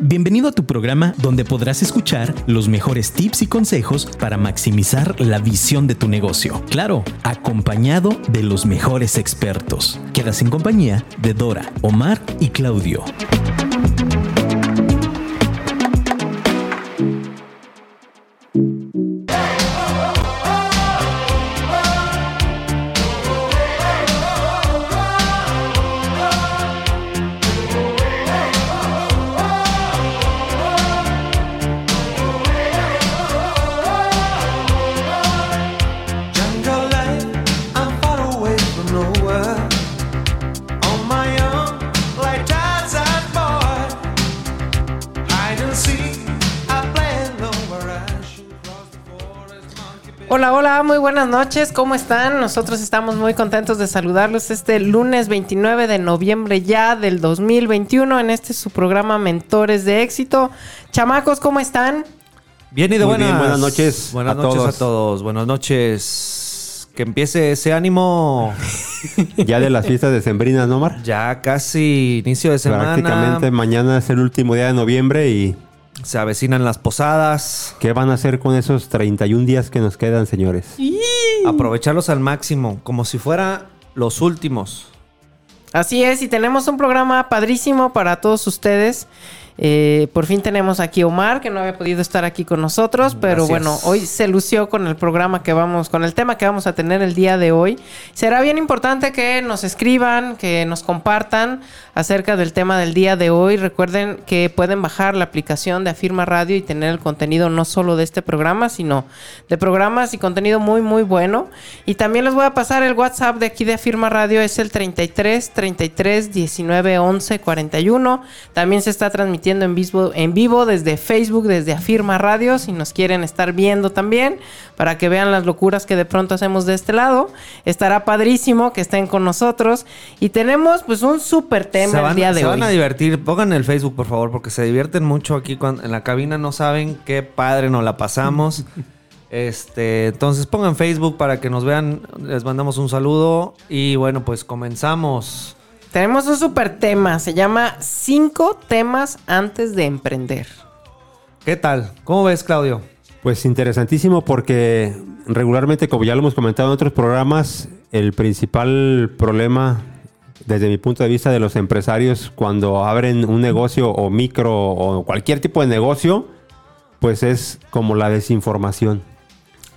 Bienvenido a tu programa donde podrás escuchar los mejores tips y consejos para maximizar la visión de tu negocio. Claro, acompañado de los mejores expertos. Quedas en compañía de Dora, Omar y Claudio. Buenas noches, ¿cómo están? Nosotros estamos muy contentos de saludarlos este lunes 29 de noviembre ya del 2021 en este su programa Mentores de Éxito. Chamacos, ¿cómo están? Bien y de buenas. bien, buenas noches Buenas a noches todos. a todos. Buenas noches. Que empiece ese ánimo. Ya de las fiestas decembrinas, ¿no, Mar? Ya casi inicio de semana. Prácticamente mañana es el último día de noviembre y Se avecinan las posadas. ¿qué van a hacer con esos 31 días que nos quedan, señores? Aprovecharlos al máximo, como si fuera los últimos. Así es, y tenemos un programa padrísimo para todos ustedes. Eh, por fin tenemos aquí a Omar, que no había podido estar aquí con nosotros, pero Gracias. bueno, hoy se lució con el programa que vamos, con el tema que vamos a tener el día de hoy. Será bien importante que nos escriban, que nos compartan acerca del tema del día de hoy. Recuerden que pueden bajar la aplicación de Afirma Radio y tener el contenido no solo de este programa, sino de programas y contenido muy, muy bueno. Y también les voy a pasar el WhatsApp de aquí de Afirma Radio, es el 33 33 19 11 41. También se está transmitiendo en vivo, en vivo desde Facebook, desde Afirma Radio, si nos quieren estar viendo también, para que vean las locuras que de pronto hacemos de este lado. Estará padrísimo que estén con nosotros. Y tenemos pues un súper tema se el día de se hoy. van a divertir. Pongan el Facebook, por favor, porque se divierten mucho aquí cuando, en la cabina. No saben qué padre nos la pasamos. Este, entonces pongan Facebook para que nos vean. Les mandamos un saludo. Y bueno, pues comenzamos. Tenemos un súper tema, se llama Cinco temas antes de emprender. ¿Qué tal? ¿Cómo ves, Claudio? Pues interesantísimo porque regularmente, como ya lo hemos comentado en otros programas, el principal problema desde mi punto de vista de los empresarios cuando abren un negocio o micro o cualquier tipo de negocio, pues es como la desinformación.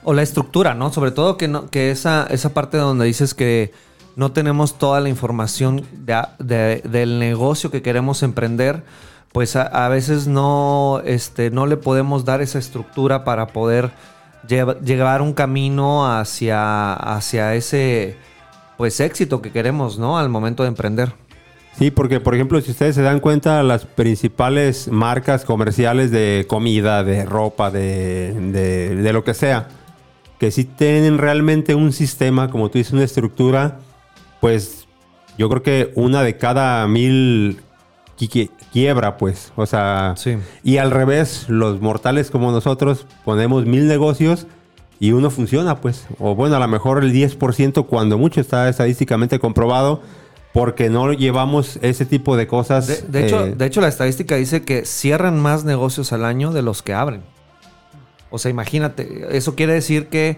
O la estructura, ¿no? Sobre todo que, no, que esa, esa parte donde dices que no tenemos toda la información de- de- del negocio que queremos emprender, pues a, veces no, este, no le podemos dar esa estructura para poder lleva- llevar un camino hacia, hacia ese pues éxito que queremos, ¿no? Al momento de emprender. Sí, porque por ejemplo, si ustedes se dan cuenta, las principales marcas comerciales de comida, de ropa, de, de- de lo que sea, que sí tienen realmente un sistema, como tú dices, una estructura, pues yo creo que una de cada mil qui- qui- quiebra, pues. O sea, Sí. y al revés, los mortales como nosotros ponemos mil negocios y uno funciona, pues. O bueno, a lo mejor el 10% cuando mucho está estadísticamente comprobado porque no llevamos ese tipo de cosas. De, de hecho, eh, de hecho, la estadística dice que cierran más negocios al año de los que abren. O sea, imagínate, eso quiere decir que,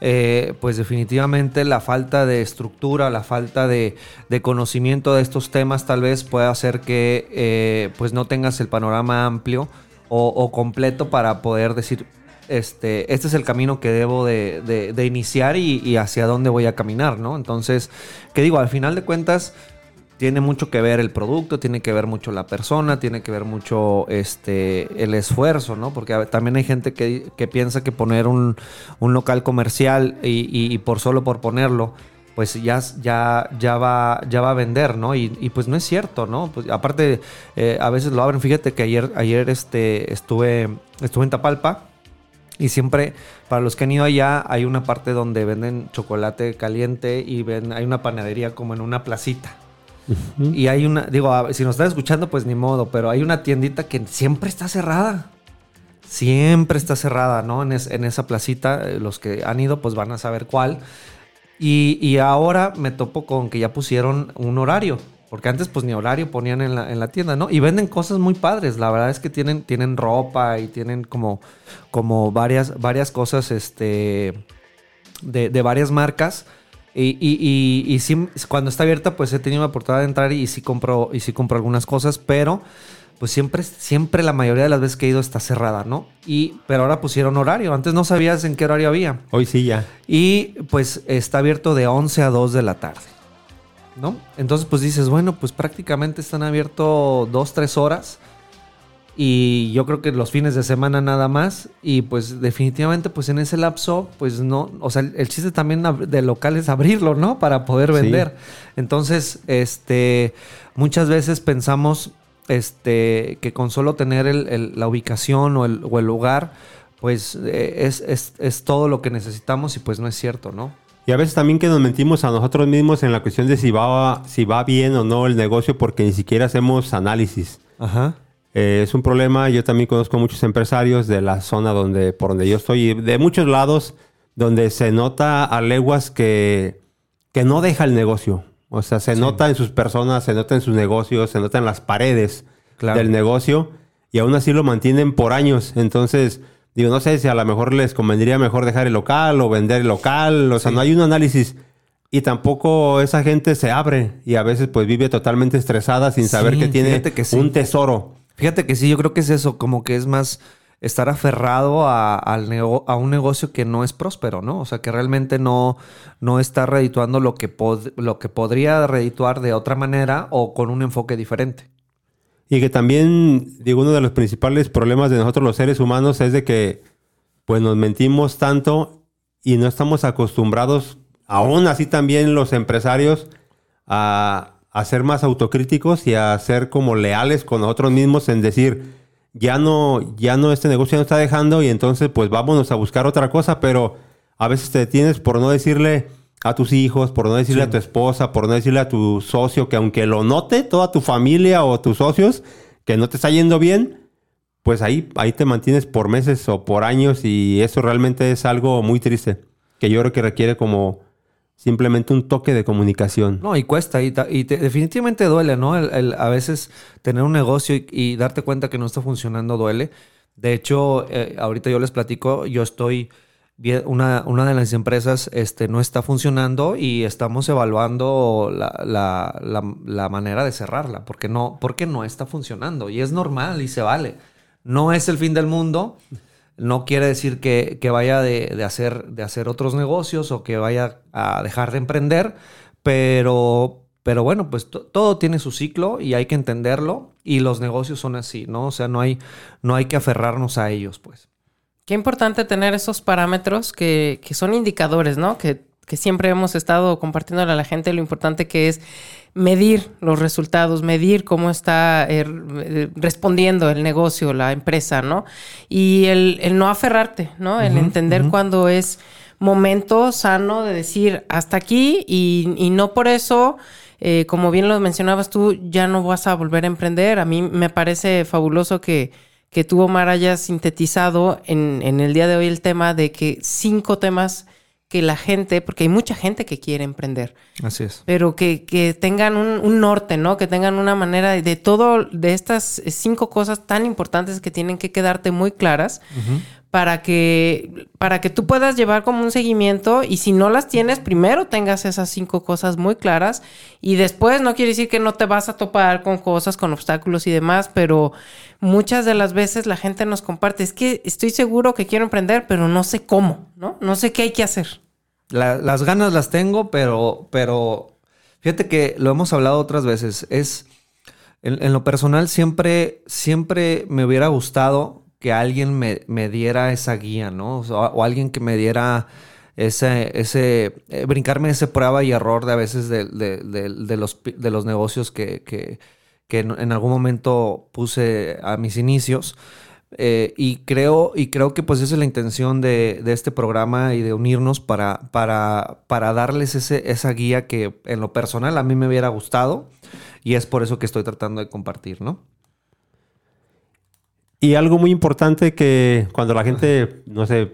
eh, pues definitivamente la falta de estructura, la falta de, conocimiento de estos temas tal vez pueda hacer que, eh, pues no tengas el panorama amplio o, completo para poder decir, este, este es el camino que debo de, iniciar y, y hacia dónde voy a caminar, ¿no? Entonces, ¿qué digo? Al final de cuentas, tiene mucho que ver el producto, tiene que ver mucho la persona, tiene que ver mucho este el esfuerzo, ¿no? Porque también hay gente que, que piensa que poner un, un local comercial y, y- por solo por ponerlo, pues ya, ya, ya, va, ya va a vender, ¿no? Y, y pues no es cierto, ¿no? Pues aparte, eh, a veces lo abren. Fíjate que ayer, ayer este, estuve, estuve en Tapalpa. Y siempre, para los que han ido allá, hay una parte donde venden chocolate caliente y hay una panadería como en una placita. Y hay una, digo, si nos están escuchando, pues ni modo, pero hay una tiendita que siempre está cerrada. Siempre está cerrada, ¿no? En, es- en esa placita, eh, los que han ido, pues van a saber cuál. Y, ahora me topo con que ya pusieron un horario. Porque antes pues ni horario ponían en la, en la tienda, ¿no? Y venden cosas muy padres. La verdad es que tienen, tienen ropa y tienen como, como varias, varias cosas este, de varias marcas. Y, y, y, y sí, cuando está abierta, pues he tenido la oportunidad de entrar y, sí compro, y sí compro algunas cosas, pero pues siempre, siempre la mayoría de las veces que he ido está cerrada, ¿no? Y, pero ahora pusieron horario. Antes no sabías en qué horario había. Hoy sí ya. Y pues está abierto de 11 a 2 de la tarde. ¿No? Entonces pues dices, bueno, pues prácticamente están abiertos 2, 3 horas. Y yo creo que los fines de semana nada más. Y pues definitivamente pues en ese lapso pues no, o sea, el, chiste también del local es abrirlo, ¿no? Para poder Sí. vender. Entonces, este, muchas veces pensamos este, que con solo tener el- el- la ubicación o el, o el lugar, pues eh, es, es- es todo lo que necesitamos y pues no es cierto, ¿no? Y a veces también que nos mentimos a nosotros mismos en la cuestión de si va, si va bien o no el negocio porque ni siquiera hacemos análisis. Ajá. Eh, es un problema. Yo también conozco muchos empresarios de la zona donde, por donde yo estoy, y de muchos lados, donde se nota a leguas que, que no deja el negocio. O sea, se nota en sus personas, se nota en sus negocios, se nota en las paredes Claro. del negocio y aún así lo mantienen por años. Entonces, digo, no sé si a lo mejor les convendría mejor dejar el local o vender el local. O sea, Sí. no hay un análisis. Y tampoco esa gente se abre y a veces pues vive totalmente estresada sin saber Sí, que tiene fíjate que sí. un tesoro. Fíjate que sí, yo creo que es eso, como que es más estar aferrado a, un negocio que no es próspero, ¿no? O sea, que realmente no, no está redituando lo que, lo que podría redituar de otra manera o con un enfoque diferente. Y que también, digo, uno de los principales problemas de nosotros los seres humanos es de que pues nos mentimos tanto y no estamos acostumbrados, aún así también los empresarios, a, a ser más autocríticos y a ser como leales con nosotros mismos en decir, ya no, ya no, este negocio ya no está dejando y entonces pues vámonos a buscar otra cosa, pero a veces te detienes por no decirle a tus hijos, por no decirle a tu esposa, por no decirle a tu socio que aunque lo note toda tu familia o tus socios que no te está yendo bien, pues ahí, ahí te mantienes por meses o por años y eso realmente es algo muy triste, que yo creo que requiere como simplemente un toque de comunicación. No, y cuesta, y, y te- definitivamente duele, ¿no? El- a veces tener un negocio y, darte cuenta que no está funcionando duele. De hecho, eh, ahorita yo les platico, yo estoy, una, una de las empresas este, no está funcionando y estamos evaluando la, la- la- la manera de cerrarla, porque no, porque no está funcionando. Y es normal y se vale. No es el fin del mundo. No quiere decir que, que vaya de, de hacer, de hacer otros negocios o que vaya a dejar de emprender, pero, pero bueno, pues to- todo tiene su ciclo y hay que entenderlo y los negocios son así, ¿no? O sea, no hay, no hay que aferrarnos a ellos, pues. Qué importante tener esos parámetros que, que son indicadores, ¿no? Que, que siempre hemos estado compartiéndole a la gente lo importante que es medir los resultados, medir cómo está eh, eh, respondiendo el negocio, la empresa, ¿no? Y el, el no aferrarte, ¿no? El entender cuándo es momento sano de decir hasta aquí y, y no por eso, eh, como bien lo mencionabas tú, ya no vas a volver a emprender. A mí me parece fabuloso que, que tú, Omar, hayas sintetizado en, en el día de hoy el tema de que cinco temas que la gente, porque hay mucha gente que quiere emprender, Así es. pero que, que tengan un, un norte, ¿no? Que tengan una manera de, de todo, de estas cinco cosas tan importantes que tienen que quedarte muy claras para que, para que tú puedas llevar como un seguimiento y si no las tienes, primero tengas esas cinco cosas muy claras y después no quiere decir que no te vas a topar con cosas, con obstáculos y demás, pero muchas de las veces la gente nos comparte, es que estoy seguro que quiero emprender, pero no sé cómo, ¿no? No sé qué hay que hacer. La- las ganas las tengo, pero, pero fíjate que lo hemos hablado otras veces. Es en, en lo personal siempre, siempre me hubiera gustado que alguien me, me diera esa guía, ¿no? O, alguien que me diera ese, ese eh, brincarme ese prueba y error de a veces de, de- de- los, de los negocios que, que, que en, algún momento puse a mis inicios. Eh, y creo, y creo que pues esa es la intención de, de este programa y de unirnos para, para, para darles ese, esa guía que en lo personal a mí me hubiera gustado y es por eso que estoy tratando de compartir, ¿no? Y algo muy importante que cuando la gente, no sé,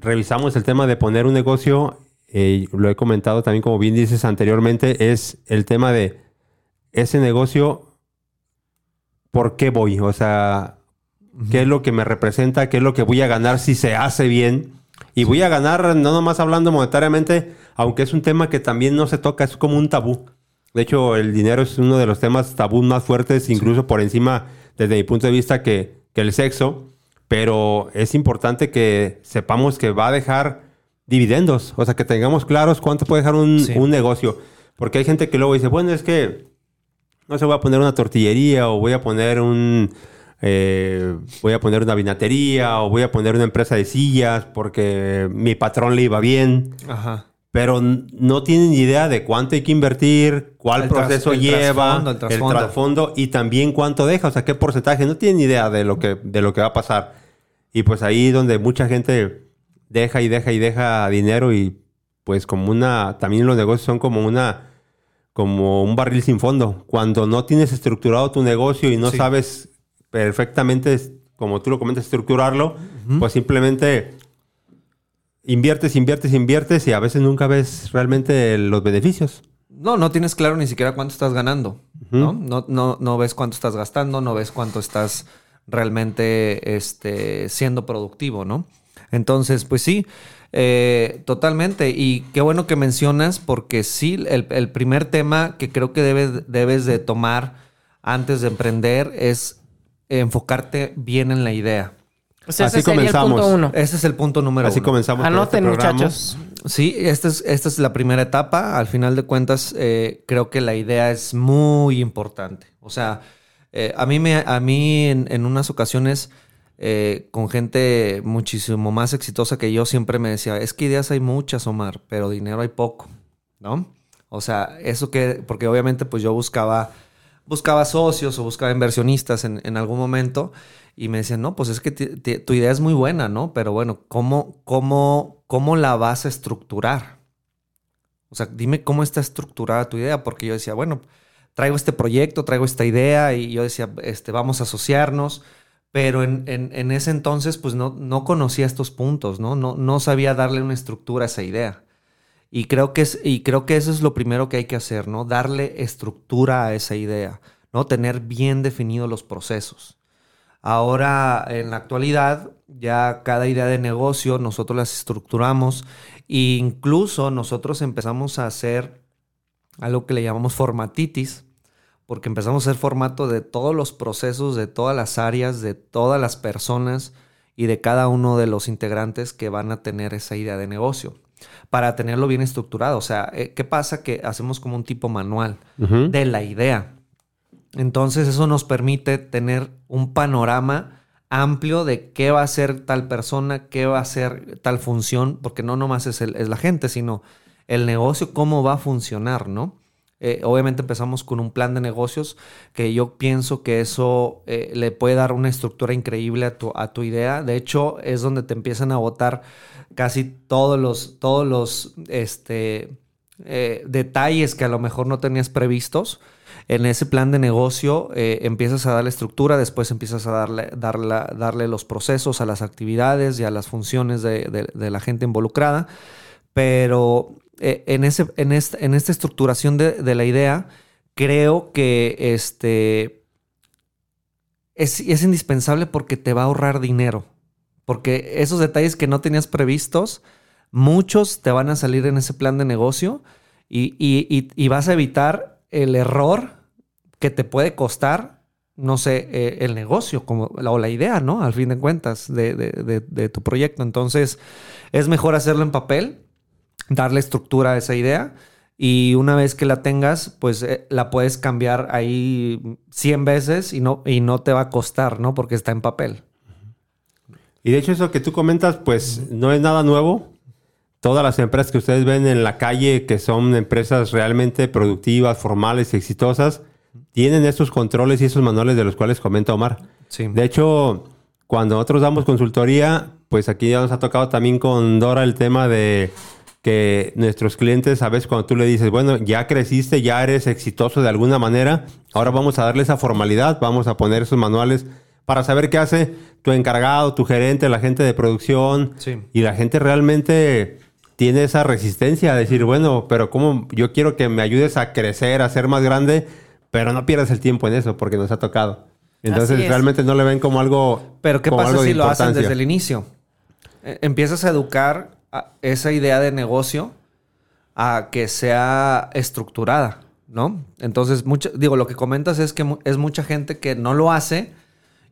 revisamos el tema de poner un negocio, eh, lo he comentado también como bien dices anteriormente, es el tema de ese negocio, ¿por qué voy? O sea, ¿qué es lo que me representa? ¿Qué es lo que voy a ganar si se hace bien? Y voy a ganar, no nomás hablando monetariamente, aunque es un tema que también no se toca, es como un tabú. De hecho, el dinero es uno de los temas tabú más fuertes, incluso por encima, desde mi punto de vista, que, que el sexo. Pero es importante que sepamos que va a dejar dividendos. O sea, que tengamos claros cuánto puede dejar un, Sí. un negocio. Porque hay gente que luego dice, bueno, es que no sé, voy a poner una tortillería o voy a poner un... eh, voy a poner una vinatería o voy a poner una empresa de sillas porque mi patrón le iba bien Ajá. Pero no tienen idea de cuánto hay que invertir, cuál El proceso el lleva, trasfondo, el el trasfondo. trasfondo y también cuánto deja, o sea, qué porcentaje, no tienen idea de lo que de lo que va a pasar. Y pues ahí donde mucha gente deja y deja y deja dinero y pues como una también los negocios son como una como un barril sin fondo. Cuando no tienes estructurado tu negocio y no Sí. sabes perfectamente como tú lo comentas estructurarlo, pues simplemente inviertes, inviertes, inviertes y a veces nunca ves realmente los beneficios. No, no tienes claro ni siquiera cuánto estás ganando, ¿no? No, no, no ves cuánto estás gastando, no ves cuánto estás realmente este, siendo productivo, ¿no? Entonces, pues sí, eh, totalmente. Y qué bueno que mencionas, porque sí, el, el primer tema que creo que debes, debes de tomar antes de emprender es enfocarte bien en la idea. O sea, Así ese sería el comenzamos. punto uno. Ese es el punto número Así uno. comenzamos. con Anoten, este muchachos. Sí, esta es, esta es la primera etapa. Al final de cuentas, eh, creo que la idea es muy importante. O sea, eh, a mí, me, a mí en, en unas ocasiones, eh, con gente muchísimo más exitosa que yo, siempre me decía, es que ideas hay muchas, Omar, pero dinero hay poco, ¿no? O sea, eso que, porque obviamente pues yo buscaba, buscaba socios o buscaba inversionistas en, en algún momento y me decían, no, pues es que tu idea es muy buena, ¿no? Pero bueno, ¿cómo, cómo, ¿cómo la vas a estructurar? O sea, dime cómo está estructurada tu idea, porque yo decía, bueno, traigo este proyecto, traigo esta idea y yo decía, este, vamos a asociarnos, pero en, en- en ese entonces pues no, no conocía estos puntos, ¿no? ¿no? No sabía darle una estructura a esa idea. Y creo, que es, y creo que eso es lo primero que hay que hacer, ¿no? Darle estructura a esa idea, ¿no? Tener bien definidos los procesos. Ahora, en la actualidad, ya cada idea de negocio nosotros las estructuramos e incluso nosotros empezamos a hacer algo que le llamamos formatitis, porque empezamos a hacer formato de todos los procesos, de todas las áreas, de todas las personas y de cada uno de los integrantes que van a tener esa idea de negocio, para tenerlo bien estructurado. O sea, eh, ¿qué pasa? Que hacemos como un tipo manual de la idea. Entonces eso nos permite tener un panorama amplio de qué va a ser tal persona, qué va a ser tal función, porque no nomás es, el- es la gente, sino el negocio, cómo va a funcionar, ¿no? Eh, obviamente empezamos con un plan de negocios que yo pienso que eso eh, le puede dar una estructura increíble a tu, a tu idea. De hecho, es donde te empiezan a votar casi todos los, todos los este, eh, detalles que a lo mejor no tenías previstos. En ese plan de negocio eh, empiezas a darle estructura, después empiezas a darle, darle, darle los procesos a las actividades y a las funciones de, de- la gente involucrada. Pero eh, en, ese, en, esta, en esta estructuración de, de la idea, creo que este, es, indispensable porque te va a ahorrar dinero. Porque esos detalles que no tenías previstos, muchos te van a salir en ese plan de negocio y- y- y vas a evitar el error que te puede costar, no sé, eh, el negocio como, la- o la idea, ¿no? Al fin de cuentas, de, de- de- de tu proyecto. Entonces, es mejor hacerlo en papel, darle estructura a esa idea y una vez que la tengas, pues eh, la puedes cambiar ahí 100 veces y no, y no te va a costar, ¿no? Porque está en papel. Y de hecho eso que tú comentas, pues no es nada nuevo. Todas las empresas que ustedes ven en la calle, que son empresas realmente productivas, formales, exitosas, tienen estos controles y esos manuales de los cuales comenta Omar. Sí. De hecho, cuando nosotros damos consultoría, pues aquí ya nos ha tocado también con Dora el tema de que nuestros clientes, a veces cuando tú le dices, bueno, ya creciste, ya eres exitoso de alguna manera, ahora vamos a darle esa formalidad, vamos a poner esos manuales para saber qué hace tu encargado, tu gerente, la gente de producción Sí. y la gente realmente tiene esa resistencia a decir, bueno, pero ¿cómo yo quiero que me ayudes a crecer, a ser más grande, pero no pierdas el tiempo en eso porque nos ha tocado? Entonces realmente no le ven como algo. Pero ¿qué pasa si lo hacen desde el inicio? Eh, Empiezas a educar a esa idea de negocio a que sea estructurada, ¿no? Entonces, mucho, digo, lo que comentas es que es mucha gente que no lo hace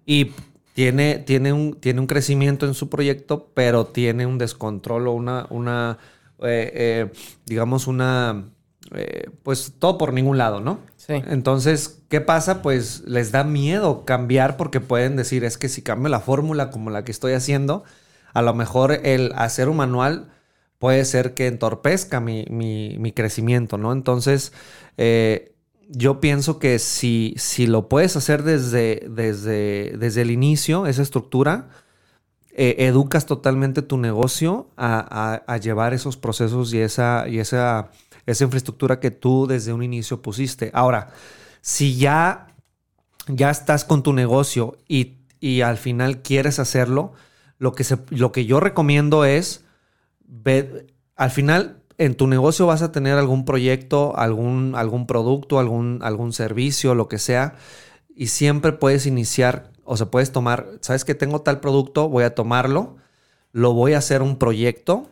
y tiene, tiene, un, tiene un crecimiento en su proyecto, pero tiene un descontrol o una, una eh, eh, digamos, una, eh, pues todo por ningún lado, ¿no? Sí. Entonces, ¿qué pasa? Pues les da miedo cambiar porque pueden decir, es que si cambio la fórmula como la que estoy haciendo, a lo mejor el hacer un manual puede ser que entorpezca mi, mi- mi crecimiento, ¿no? Entonces, eh, yo pienso que si, si lo puedes hacer desde, desde, desde el inicio, esa estructura, eh, educas totalmente tu negocio a, a- a llevar esos procesos y esa, y esa, esa infraestructura que tú desde un inicio pusiste. Ahora, si ya, ya estás con tu negocio y, y al final quieres hacerlo, lo que, lo que yo recomiendo es, ve- al final en tu negocio vas a tener algún proyecto, algún, algún producto, algún, algún servicio, lo que sea, y siempre puedes iniciar, o sea, puedes tomar, sabes que tengo tal producto, voy a tomarlo, lo voy a hacer un proyecto,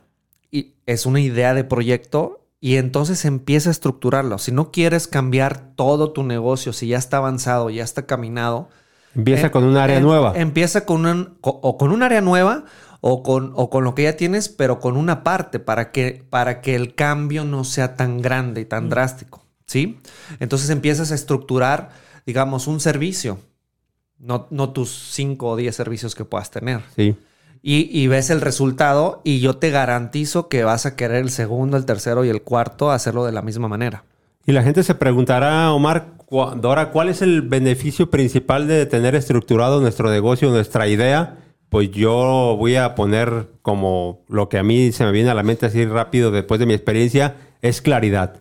y es una idea de proyecto, y entonces empieza a estructurarlo. Si no quieres cambiar todo tu negocio, si ya está avanzado, ya está caminado, Empieza Em- con un área em- nueva. Empieza con un, o con un área nueva o con, o con lo que ya tienes, pero con una parte para que, para que el cambio no sea tan grande y Mm. tan drástico. ¿Sí? Entonces empiezas a estructurar, digamos, un servicio. No, no tus 5 o 10 servicios que puedas tener. Sí. Y, ves el resultado y yo te garantizo que vas a querer el segundo, el tercero y el cuarto hacerlo de la misma manera. Y la gente se preguntará, Omar, Dora, ¿cuál es el beneficio principal de tener estructurado nuestro negocio, nuestra idea? Pues yo voy a poner como lo que a mí se me viene a la mente así rápido después de mi experiencia, es claridad.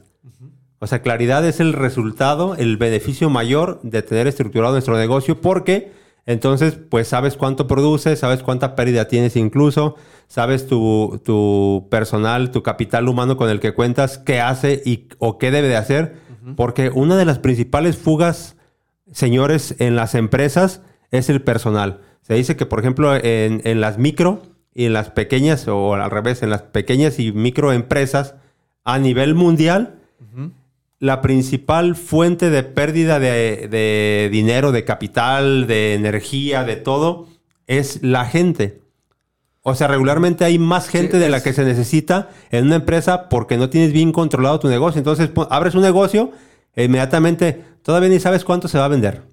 O sea, claridad es el resultado, el beneficio mayor de tener estructurado nuestro negocio porque entonces pues sabes cuánto produces, sabes cuánta pérdida tienes incluso, sabes tu, tu personal, tu capital humano con el que cuentas, qué hace y, o qué debe de hacer. Porque una de las principales fugas, señores, en las empresas es el personal. Se dice que, por ejemplo, en, en las micro y en las pequeñas, o al revés, en las pequeñas y microempresas a nivel mundial, la principal fuente de pérdida de, de dinero, de capital, de energía, de todo, es la gente. O sea, regularmente hay más gente Sí, de la que se necesita en una empresa porque no tienes bien controlado tu negocio. Entonces, abres un negocio, e inmediatamente todavía ni sabes cuánto se va a vender.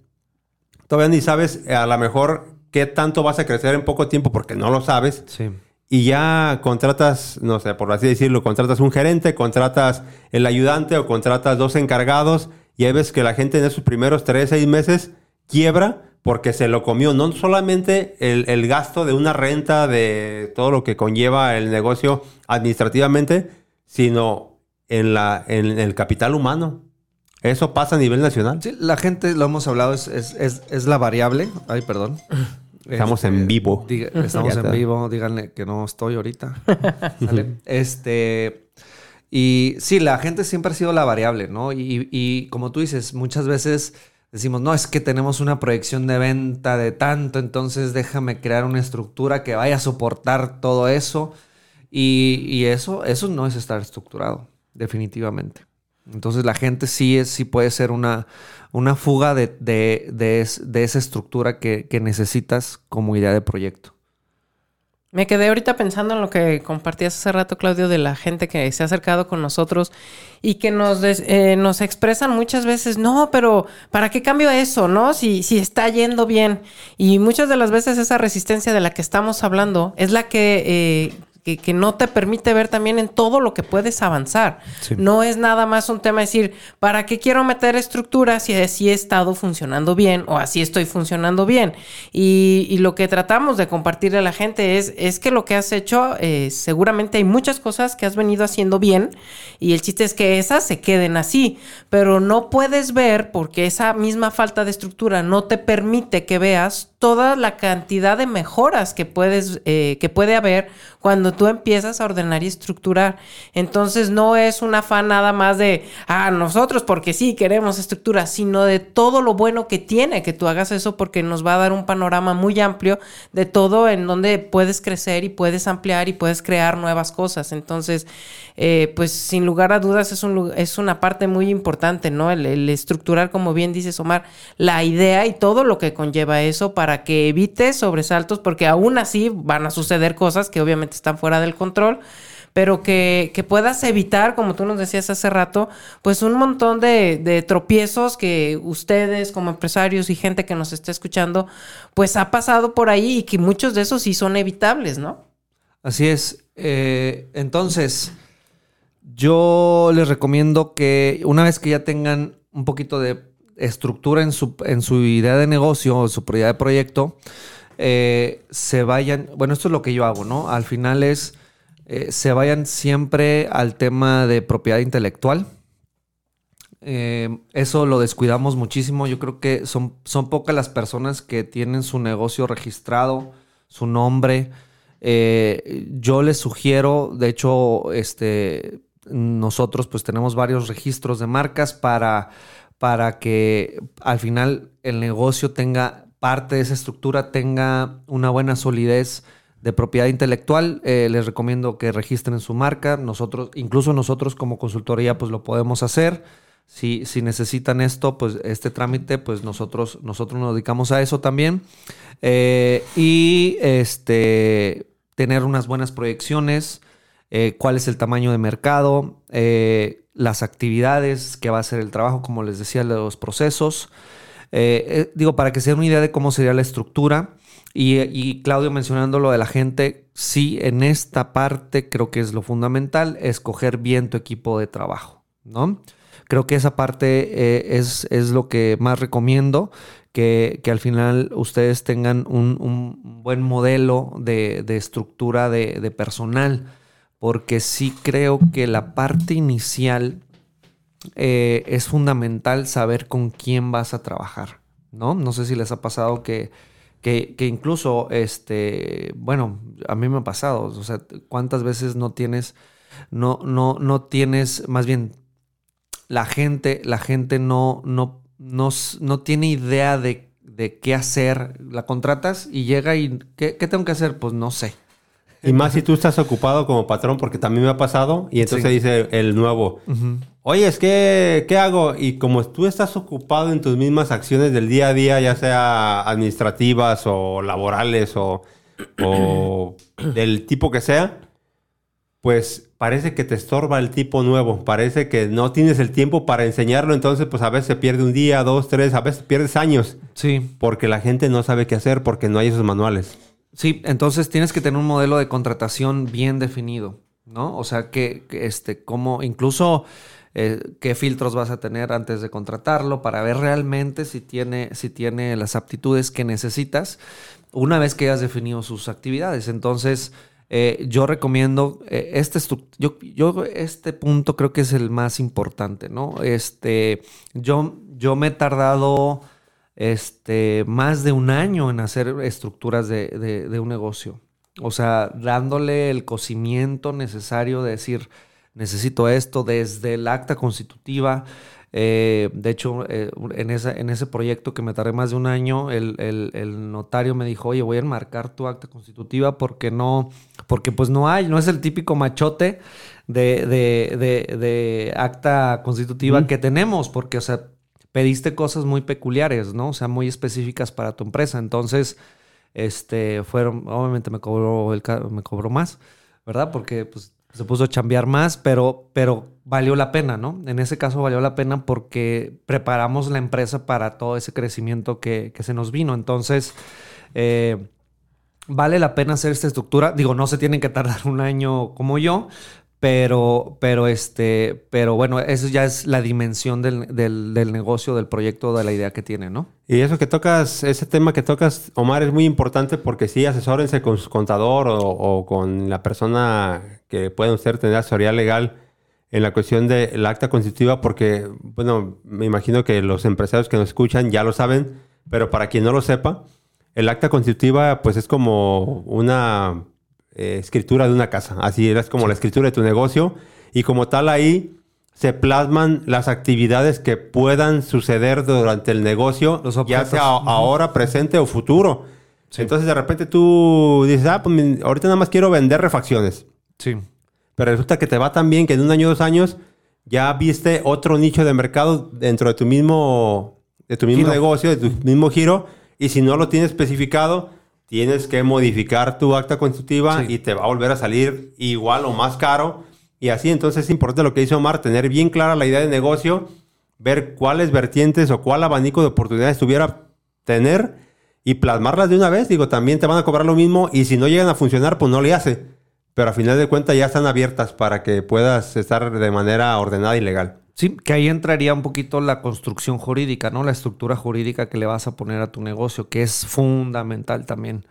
Todavía ni sabes eh, a lo mejor qué tanto vas a crecer en poco tiempo porque no lo sabes Sí. Y ya contratas, no sé, por así decirlo, contratas un gerente, contratas el ayudante o contratas dos encargados y ahí ves que la gente en esos primeros tres, seis meses quiebra porque se lo comió. No solamente el, el gasto de una renta, de todo lo que conlleva el negocio administrativamente, sino en, la, en el capital humano. Eso pasa a nivel nacional. Sí, la gente, lo hemos hablado, es, es, es- es la variable. Ay, perdón. Estamos en vivo. diga- estamos en vivo. Díganle que no estoy ahorita. ¿Sale? Este. Y sí, la gente siempre ha sido la variable, ¿no? Y, y como tú dices, muchas veces decimos, no, es que tenemos una proyección de venta de tanto, entonces déjame crear una estructura que vaya a soportar todo eso. Y, y eso, eso no es estar estructurado, definitivamente. Entonces la gente sí, es, sí puede ser una, una fuga de, de- de es- de esa estructura que, necesitas como idea de proyecto. Me quedé ahorita pensando en lo que compartías hace rato, Claudio, de la gente que se ha acercado con nosotros y que nos, eh, nos expresan muchas veces, no, pero ¿para qué cambio eso, no? Si, si está yendo bien. Y muchas de las veces esa resistencia de la que estamos hablando es la que, eh, que, que no te permite ver también en todo lo que puedes avanzar. Sí. No es nada más un tema de decir, ¿para qué quiero meter estructura si así he estado funcionando bien o así estoy funcionando bien? Y, y lo que tratamos de compartirle a la gente es, es que lo que has hecho, eh, seguramente hay muchas cosas que has venido haciendo bien y el chiste es que esas se queden así, pero no puedes ver porque esa misma falta de estructura no te permite que veas toda la cantidad de mejoras que puedes, eh, que puede haber cuando tú empiezas a ordenar y estructurar. Entonces no es un afán nada más de, ah, nosotros porque sí queremos estructura, sino de todo lo bueno que tiene que tú hagas eso porque nos va a dar un panorama muy amplio de todo en donde puedes crecer y puedes ampliar y puedes crear nuevas cosas. Entonces, eh, pues sin lugar a dudas es, un, es una parte muy importante, ¿no? El, el estructurar, como bien dices Omar, la idea y todo lo que conlleva eso para que evites sobresaltos, porque aún así van a suceder cosas que obviamente están fuera del control, pero que, que puedas evitar, como tú nos decías hace rato, pues un montón de, de tropiezos que ustedes como empresarios y gente que nos esté escuchando, pues ha pasado por ahí y que muchos de esos sí son evitables, ¿no? Así es. Eh, entonces, yo les recomiendo que una vez que ya tengan un poquito de estructura en su, en su idea de negocio o su idea de proyecto, eh, se vayan, bueno, esto es lo que yo hago, ¿no? Al final es, eh, se vayan siempre al tema de propiedad intelectual. Eh, eso lo descuidamos muchísimo. Yo creo que son, son pocas las personas que tienen su negocio registrado, su nombre. Yo les sugiero, de hecho, este, nosotros pues tenemos varios registros de marcas para, para que al final el negocio tenga parte de esa estructura, tenga una buena solidez de propiedad intelectual. Eh, les recomiendo que registren su marca. Nosotros, incluso nosotros como consultoría, pues lo podemos hacer. Si, si necesitan esto, pues este trámite, pues nosotros, nosotros nos dedicamos a eso también. Eh, y este, tener unas buenas proyecciones, eh, cuál es el tamaño de mercado, las actividades que va a ser el trabajo, como les decía, los procesos. Eh, eh, digo, para que se den una idea de cómo sería la estructura. Y, Claudio mencionando lo de la gente, sí, en esta parte creo que es lo fundamental, escoger bien tu equipo de trabajo, ¿no? Creo que esa parte eh, es, es lo que más recomiendo, que, que al final ustedes tengan un, un buen modelo de, de estructura de, de personal, porque sí creo que la parte inicial eh, es fundamental saber con quién vas a trabajar, ¿no? No sé si les ha pasado que, que, que incluso, este, bueno, a mí me ha pasado, o sea, cuántas veces no tienes, no, no, no tienes, más bien, la gente, la gente no, no, no, no tiene idea de, de qué hacer. La contratas y llega y, ¿qué, qué tengo que hacer? Pues no sé. Y más si tú estás ocupado como patrón, porque también me ha pasado, y entonces Sí. dice el nuevo, oye, es que, ¿qué hago? Y como tú estás ocupado en tus mismas acciones del día a día, ya sea administrativas o laborales o, o del tipo que sea, pues parece que te estorba el tipo nuevo, parece que no tienes el tiempo para enseñarlo, entonces pues a veces se pierde un día, dos, tres, a veces pierdes años, Sí. porque la gente no sabe qué hacer, porque no hay esos manuales. Sí, entonces tienes que tener un modelo de contratación bien definido, ¿no? O sea, que, este, cómo, incluso eh, qué filtros vas a tener antes de contratarlo para ver realmente si tiene, si tiene las aptitudes que necesitas una vez que hayas definido sus actividades. Entonces, eh, yo recomiendo eh, este, yo, yo este punto creo que es el más importante, ¿no? Este, yo, yo me he tardado este, más de un año en hacer estructuras de, de- de un negocio. O sea, dándole el cocimiento necesario de decir, necesito esto desde el acta constitutiva. Eh, de hecho, eh, en, esa- en ese proyecto que me tardé más de un año, el, el- el notario me dijo, oye, voy a enmarcar tu acta constitutiva porque no, porque pues no hay, no es el típico machote de, de- de- de acta constitutiva que tenemos, porque, o sea, pediste cosas muy peculiares, ¿no? O sea, muy específicas para tu empresa. Entonces, este, fueron, obviamente me cobró, el, me cobró más, ¿verdad? Porque pues, se puso a chambear más, pero, pero valió la pena, ¿no? En ese caso valió la pena porque preparamos la empresa para todo ese crecimiento que, que se nos vino. Entonces, eh, vale la pena hacer esta estructura. Digo, no se tienen que tardar un año como yo, pero, pero este, pero bueno, eso ya es la dimensión del, del, negocio, del proyecto, de la idea que tiene, ¿no? Y eso que tocas, ese tema que tocas, Omar, es muy importante porque sí, asesórense con su contador o, o con la persona que pueden usted tener asesoría legal en la cuestión del acta constitutiva, porque, bueno, me imagino que los empresarios que nos escuchan ya lo saben, pero para quien no lo sepa, el acta constitutiva, pues es como una eh, escritura de una casa. Así es como la escritura de tu negocio. Y como tal ahí se plasman las actividades que puedan suceder durante el negocio, Los ya sea ahora, presente o futuro. Entonces de repente tú dices, ah, pues ahorita nada más quiero vender refacciones. Sí. Pero resulta que te va tan bien que en un año o dos años ya viste otro nicho de mercado dentro de tu mismo, de tu mismo Giro. negocio, de tu mismo giro. Y si no lo tienes especificado, tienes que modificar tu acta constitutiva Sí. y te va a volver a salir igual o más caro. Y así entonces es importante lo que dice Omar, tener bien clara la idea de negocio, ver cuáles vertientes o cuál abanico de oportunidades tuviera tener y plasmarlas de una vez. Digo, también te van a cobrar lo mismo y si no llegan a funcionar, pues no le hace. Pero a final de cuentas ya están abiertas para que puedas estar de manera ordenada y legal. Sí, que ahí entraría un poquito la construcción jurídica, ¿no? La estructura jurídica que le vas a poner a tu negocio, que es fundamental también.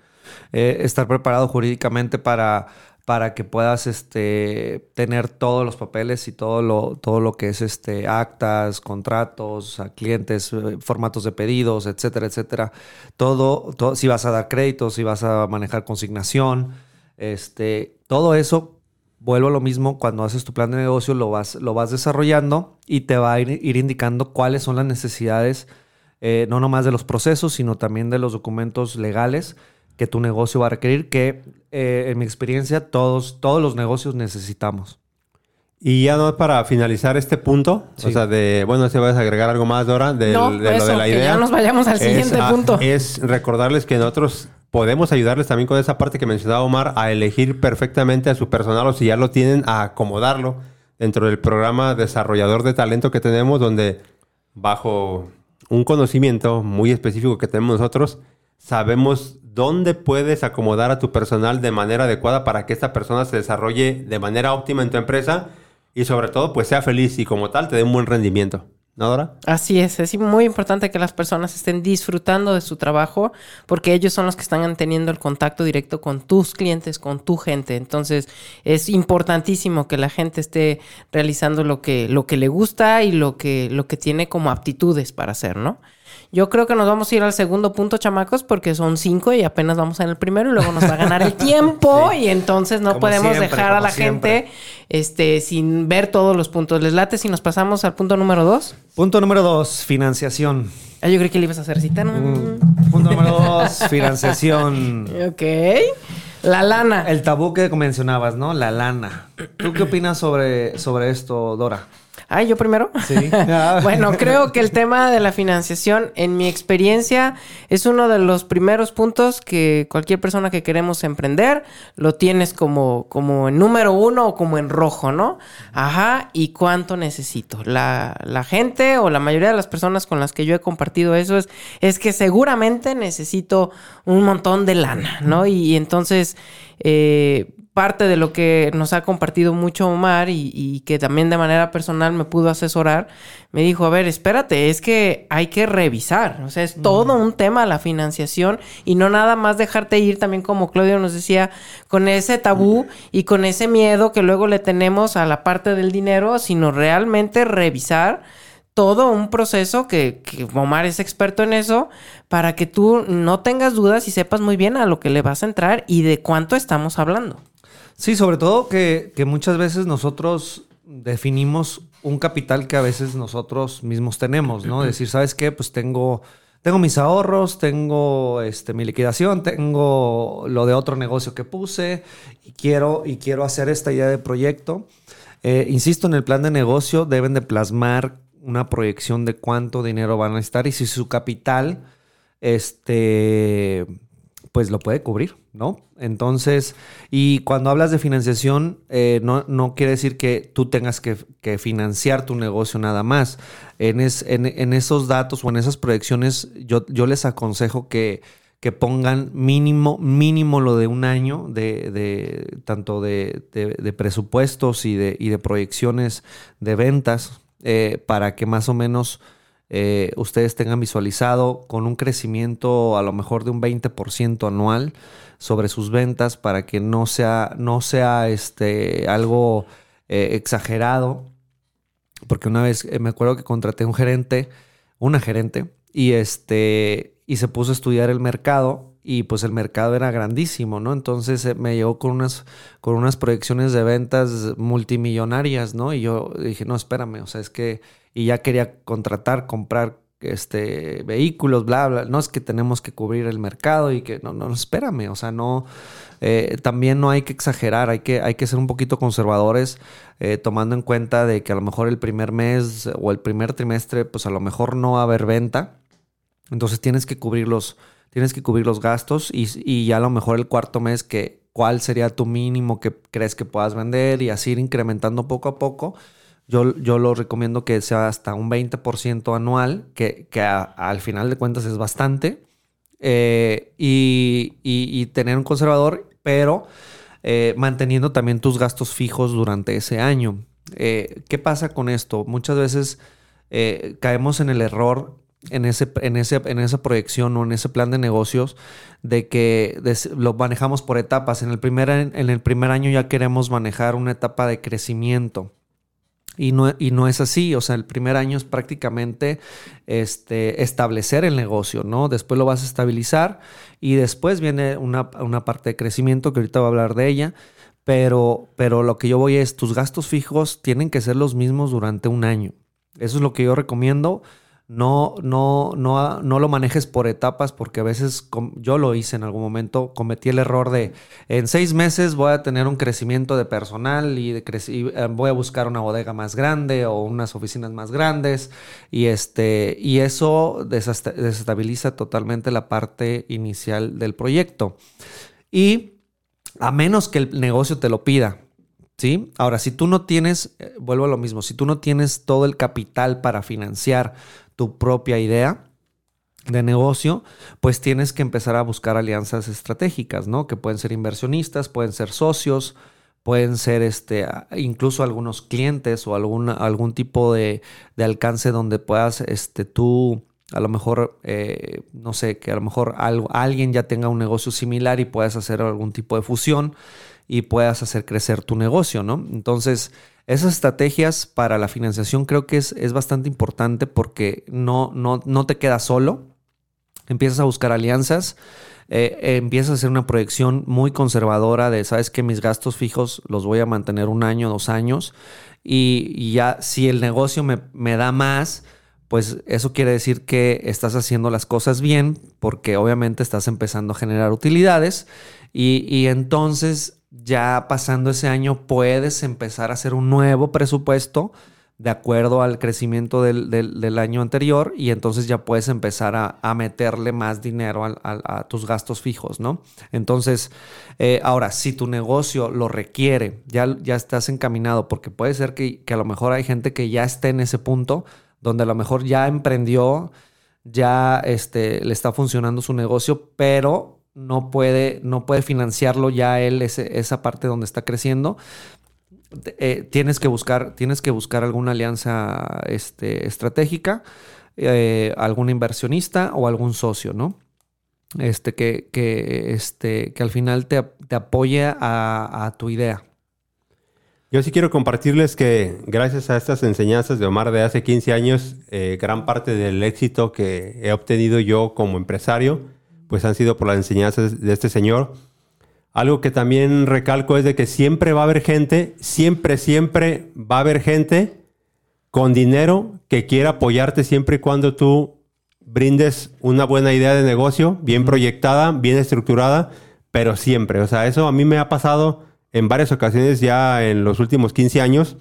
Eh, estar preparado jurídicamente para, para que puedas este, tener todos los papeles y todo lo, todo lo que es este, actas, contratos, clientes, eh, formatos de pedidos, etcétera, etcétera. Todo, todo, si vas a dar créditos, si vas a manejar consignación, este, todo eso vuelvo a lo mismo, cuando haces tu plan de negocio lo vas, lo vas desarrollando y te va a ir, ir indicando cuáles son las necesidades, eh, no nomás de los procesos, sino también de los documentos legales que tu negocio va a requerir, que eh, en mi experiencia todos, todos los negocios necesitamos. Y ya no para finalizar este punto, o Sí. sea, de, bueno, si vas a agregar algo más, Dora, del- No, de lo eso, de la que idea. ya nos vayamos al siguiente ah, punto. Es recordarles que nosotros podemos ayudarles también con esa parte que mencionaba Omar, a elegir perfectamente a su personal o si ya lo tienen, a acomodarlo dentro del programa desarrollador de talento que tenemos, donde bajo un conocimiento muy específico que tenemos nosotros, sabemos dónde puedes acomodar a tu personal de manera adecuada para que esta persona se desarrolle de manera óptima en tu empresa y sobre todo pues sea feliz y como tal te dé un buen rendimiento. ¿No, Dora? Así es, es muy importante que las personas estén disfrutando de su trabajo porque ellos son los que están teniendo el contacto directo con tus clientes, con tu gente. Entonces es importantísimo que la gente esté realizando lo que, lo que le gusta y lo que, lo que tiene como aptitudes para hacer, ¿no? Yo creo que nos vamos a ir al segundo punto, chamacos, porque son cinco y apenas vamos en el primero y luego nos va a ganar el tiempo y entonces no Como podemos siempre, dejar a la siempre. gente este, sin ver todos los puntos. ¿Les late si nos pasamos al punto número dos? Punto número dos, financiación. Ah, yo creí que le ibas a hacer cita. ¿no? Mm, Punto número dos, financiación. Ok. La lana. El tabú que mencionabas, ¿no? La lana. ¿Tú qué opinas sobre, sobre esto, Dora? Ay, yo primero. Sí. bueno, creo que el tema de la financiación, en mi experiencia, es uno de los primeros puntos que cualquier persona que queremos emprender lo tienes como, como en número uno o como en rojo, ¿no? Ajá, ¿y cuánto necesito? La, la gente o la mayoría de las personas con las que yo he compartido eso es, es que seguramente necesito un montón de lana, ¿no? Y, y entonces, eh, parte de lo que nos ha compartido mucho Omar y, y que también de manera personal me pudo asesorar, me dijo, a ver, espérate, es que hay que revisar, o sea, es todo un tema la financiación y no nada más dejarte ir también como Claudio nos decía, con ese tabú y con ese miedo que luego le tenemos a la parte del dinero, sino realmente revisar todo un proceso que, que Omar es experto en eso para que tú no tengas dudas y sepas muy bien a lo que le vas a entrar y de cuánto estamos hablando. Sí, sobre todo que, que muchas veces nosotros definimos un capital que a veces nosotros mismos tenemos, ¿no? Decir, ¿sabes qué? Pues tengo, tengo mis ahorros, tengo este, mi liquidación, tengo lo de otro negocio que puse y quiero, y quiero hacer esta idea de proyecto. Eh, insisto, en el plan de negocio deben de plasmar una proyección de cuánto dinero van a estar y si su capital, este, pues lo puede cubrir, ¿no? Entonces, y cuando hablas de financiación, eh, no, no quiere decir que tú tengas que, financiar tu negocio nada más. En, es- en esos datos o en esas proyecciones, yo, yo les aconsejo que, que pongan mínimo, mínimo lo de un año de, de- tanto de, de- de presupuestos y de, y de proyecciones de ventas eh, para que más o menos eh, ustedes tengan visualizado con un crecimiento a lo mejor de un 20% anual sobre sus ventas para que no sea, no sea este, algo eh, exagerado. Porque una vez eh, me acuerdo que contraté un gerente, una gerente, y este, y se puso a estudiar el mercado. y pues el mercado era grandísimo, ¿no? Entonces me llegó con unas, con unas proyecciones de ventas multimillonarias, ¿no? Y yo dije, no, espérame, o sea, es que, y ya quería contratar, comprar este vehículos, bla, bla, no es que tenemos que cubrir el mercado y que no, no, espérame, o sea, no, eh, también no hay que exagerar, hay que, hay que ser un poquito conservadores, eh, tomando en cuenta de que a lo mejor el primer mes o el primer trimestre, pues a lo mejor no va a haber venta, entonces tienes que cubrir los, tienes que cubrir los gastos y, y ya a lo mejor el cuarto mes que cuál sería tu mínimo que crees que puedas vender y así ir incrementando poco a poco. Yo, yo lo recomiendo que sea hasta un 20% anual, que, que al final de cuentas es bastante. Eh, y, y- tener un conservador, pero eh, manteniendo también tus gastos fijos durante ese año. Eh, ¿Qué pasa con esto? Muchas veces caemos en el error en, ese, en, ese, en esa proyección o en ese plan de negocios de que lo manejamos por etapas. En el, primer, en el primer año ya queremos manejar una etapa de crecimiento. Y no, y no es así, o sea, el primer año es prácticamente este, establecer el negocio, ¿no? Después lo vas a estabilizar y después viene una, una parte de crecimiento que ahorita voy a hablar de ella, pero, pero lo que yo voy es, tus gastos fijos tienen que ser los mismos durante un año. Eso es lo que yo recomiendo. No, no, no, no lo manejes por etapas porque a veces yo lo hice en algún momento, cometí el error de en seis meses voy a tener un crecimiento de personal y, de y, eh, voy a buscar una bodega más grande o unas oficinas más grandes y, este, y eso desestabiliza totalmente la parte inicial del proyecto. Y a menos que el negocio te lo pida, ¿sí? Ahora, si tú no tienes, eh, vuelvo a lo mismo, si tú no tienes todo el capital para financiar tu propia idea de negocio, pues tienes que empezar a buscar alianzas estratégicas, ¿no? Que pueden ser inversionistas, pueden ser socios, pueden ser este, incluso algunos clientes o algún, algún tipo de, de alcance donde puedas este, tú a lo mejor, eh, no sé, que a lo mejor algo- alguien ya tenga un negocio similar y puedas hacer algún tipo de fusión y puedas hacer crecer tu negocio, ¿no? Entonces, esas estrategias para la financiación creo que es, es bastante importante porque no, no, no te quedas solo, empiezas a buscar alianzas, eh, empiezas a hacer una proyección muy conservadora de, sabes que mis gastos fijos los voy a mantener un año, dos años, y, y ya si el negocio me, me da más, pues eso quiere decir que estás haciendo las cosas bien, porque obviamente estás empezando a generar utilidades, y, y entonces ya pasando ese año puedes empezar a hacer un nuevo presupuesto de acuerdo al crecimiento del, del- año anterior y entonces ya puedes empezar a, a meterle más dinero al- a, tus gastos fijos, ¿no? Entonces, eh, ahora, si tu negocio lo requiere, ya, ya estás encaminado, porque puede ser que, que a lo mejor hay gente que ya esté en ese punto donde a lo mejor ya emprendió, ya este, le está funcionando su negocio, pero no puede, no puede financiarlo ya él, ese- esa parte donde está creciendo eh, tienes que buscar, tienes que buscar alguna alianza este, estratégica, eh, algún inversionista o algún socio, ¿no? Este, que, que, este, que al final te, te apoye a, a tu idea. Yo sí quiero compartirles que gracias a estas enseñanzas de Omar de hace 15 años, eh, gran parte del éxito que he obtenido yo como empresario, pues han sido por las enseñanzas de este señor. Algo que también recalco es de que siempre va a haber gente, siempre, siempre va a haber gente con dinero que quiera apoyarte siempre y cuando tú brindes una buena idea de negocio, bien proyectada, bien estructurada, pero siempre. O sea, eso a mí me ha pasado en varias ocasiones ya en los últimos 15 años,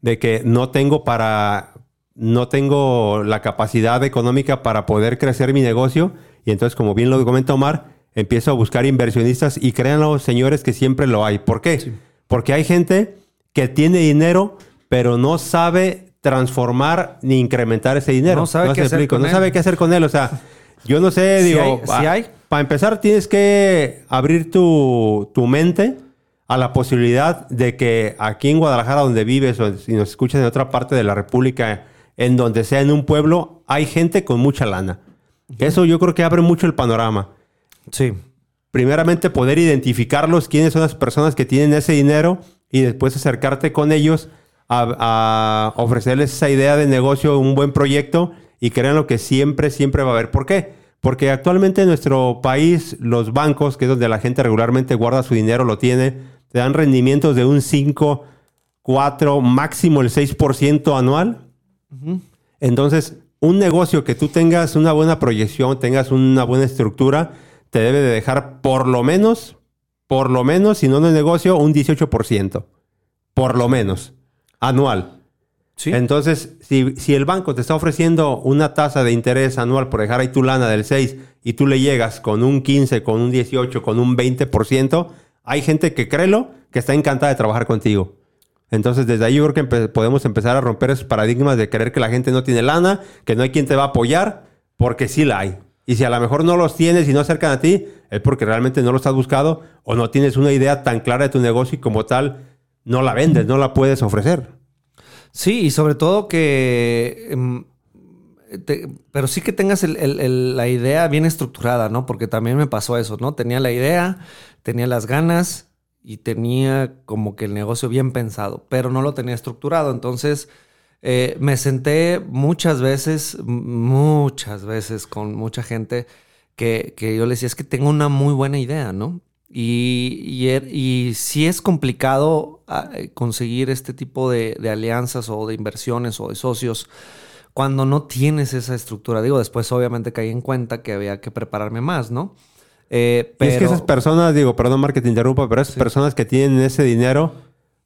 de que no tengo para, no tengo la capacidad económica para poder crecer mi negocio. Y entonces, como bien lo comenta Omar, empiezo a buscar inversionistas y créanlo, señores, que siempre lo hay. ¿Por qué? Porque hay gente que tiene dinero, pero no sabe transformar ni incrementar ese dinero. No sabe qué hacer explico, con no él. sabe qué hacer con él. O sea, yo no sé, digo, hay, sí hay. Para empezar tienes que abrir tu, tu mente a la posibilidad de que aquí en Guadalajara, donde vives, o si nos escuchas en otra parte de la República, en donde sea en un pueblo, hay gente con mucha lana. Eso yo creo que abre mucho el panorama. Sí. Primeramente, poder identificarlos, quiénes son las personas que tienen ese dinero y después acercarte con ellos a, a ofrecerles esa idea de negocio, un buen proyecto y créanlo que siempre, siempre va a haber. ¿Por qué? Porque actualmente en nuestro país, los bancos, que es donde la gente regularmente guarda su dinero, lo tiene, te dan rendimientos de un 5, 4, máximo el 6% anual. Entonces, un negocio que tú tengas una buena proyección, tengas una buena estructura, te debe de dejar por lo menos, por lo menos, si no en el negocio, un 18%. Por lo menos, anual. Entonces, si, si el banco te está ofreciendo una tasa de interés anual por dejar ahí tu lana del 6 y tú le llegas con un 15, con un 18, con un 20%, hay gente que créelo que está encantada de trabajar contigo. Entonces, desde ahí yo creo que podemos empezar a romper esos paradigmas de creer que la gente no tiene lana, que no hay quien te va a apoyar, porque sí la hay. Y si a lo mejor no los tienes y no acercan a ti, es porque realmente no los has buscado o no tienes una idea tan clara de tu negocio y como tal no la vendes, no la puedes ofrecer. Sí, y sobre todo que... em, te- pero sí que tengas la idea bien estructurada, ¿no? Porque también me pasó eso, ¿no? Tenía la idea, tenía las ganas y tenía como que el negocio bien pensado, pero no lo tenía estructurado. Entonces eh, me senté muchas veces, muchas veces con mucha gente que, que yo le decía, es que tengo una muy buena idea, ¿no? Y, y, er- y sí es complicado ah, eh, conseguir este tipo de, de alianzas o de inversiones o de socios cuando no tienes esa estructura. Digo, después obviamente caí en cuenta que había que prepararme más, ¿no? Eh, Y pero... es que esas personas, digo, perdón, Mar, que te interrumpa, pero esas personas que tienen ese dinero,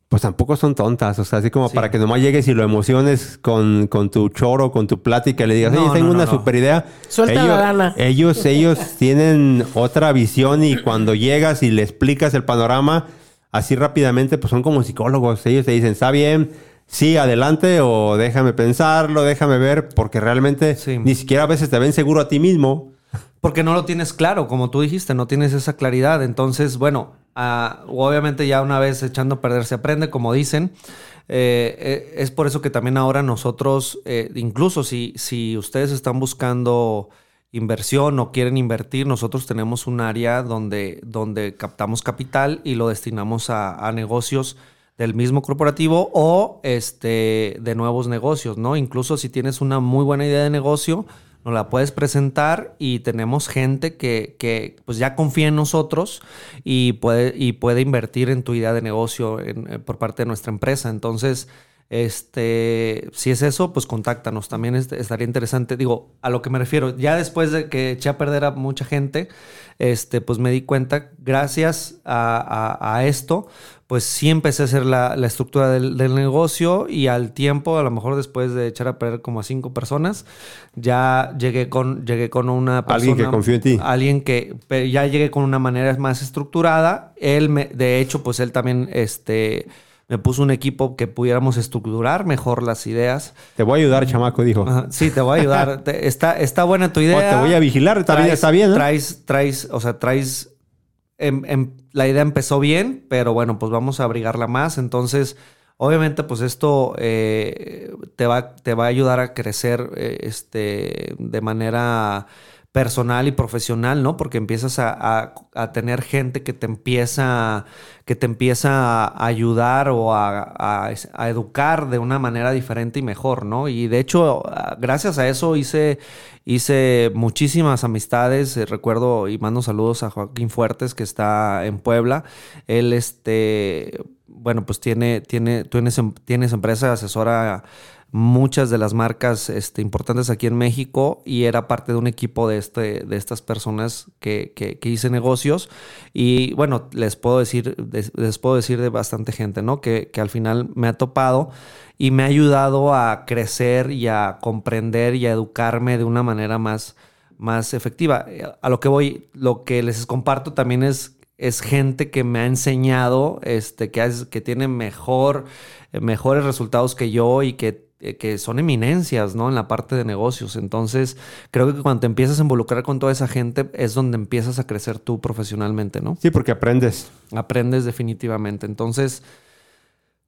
pues tampoco son tontas. O sea, así como Sí. para que nomás llegues y lo emociones con, con tu choro, con tu plática y le digas, No, oye, tengo no, no, una no. super idea. Suelta la ellos, lana. Ellos, ellos tienen otra visión y cuando llegas y le explicas el panorama así rápidamente, pues son como psicólogos. Ellos te dicen, está bien, sí, adelante o déjame pensarlo, déjame ver, porque realmente Sí. ni siquiera a veces te ven seguro a ti mismo. Porque no lo tienes claro, como tú dijiste, no tienes esa claridad. Entonces, bueno, obviamente ya una vez echando a perder se aprende, como dicen. Eh, eh, es por eso que también ahora nosotros, eh, incluso si, si ustedes están buscando inversión o quieren invertir, nosotros tenemos un área donde, donde captamos capital y lo destinamos a, a negocios del mismo corporativo o este, de nuevos negocios, ¿no? Incluso si tienes una muy buena idea de negocio, nos la puedes presentar y tenemos gente que, que, pues ya confía en nosotros y puede, y puede invertir en tu idea de negocio eh, por parte de nuestra empresa. Entonces, este, si es eso, pues contáctanos. También es- estaría interesante. Digo, a lo que me refiero, ya después de que eché a perder a mucha gente, este, pues me di cuenta, gracias a esto, pues sí empecé a hacer la, la estructura del, del negocio y al tiempo, a lo mejor después de echar a perder como a cinco personas, ya llegué con, llegué con una persona. Alguien que confió en ti. Alguien que ya llegué con una manera más estructurada. Él, me, de hecho, pues él también, este, me puso un equipo que pudiéramos estructurar mejor las ideas. Te voy a ayudar, chamaco, dijo. Ajá, sí, te voy a ayudar. Te- está, está buena tu idea. O te voy a vigilar, está bien, ¿no? Traes, traes, o sea, traes. Em- em- la idea empezó bien, pero bueno, pues vamos a abrigarla más. Entonces, obviamente, pues esto eh, te, va, te va a ayudar a crecer eh, este, de manera personal y profesional, ¿no? Porque empiezas a, a- a tener gente que te empieza, que te empieza a ayudar o a, a- educar de una manera diferente y mejor, ¿no? Y de hecho, ah, gracias a eso hice, hice muchísimas amistades. Recuerdo y mando saludos a Joaquín Fuertes, que está en Puebla. Él, este, bueno, pues tiene, tiene, tienes, em- tienes empresa, asesora muchas de las marcas este, importantes aquí en México y era parte de un equipo de, este, de estas personas que, que- que hice negocios y bueno, les puedo decir, les puedo decir de bastante gente, ¿no? Que, que al final me ha topado y me ha ayudado a crecer y a comprender y a educarme de una manera más, más efectiva. A lo que voy, lo que les comparto también es es gente que me ha enseñado, este, que, es- que tiene mejor, mejores resultados que yo y que, que son eminencias, ¿no? En la parte de negocios. Entonces, creo que cuando te empiezas a involucrar con toda esa gente es donde empiezas a crecer tú profesionalmente, ¿no? Sí, porque aprendes. Aprendes definitivamente. Entonces,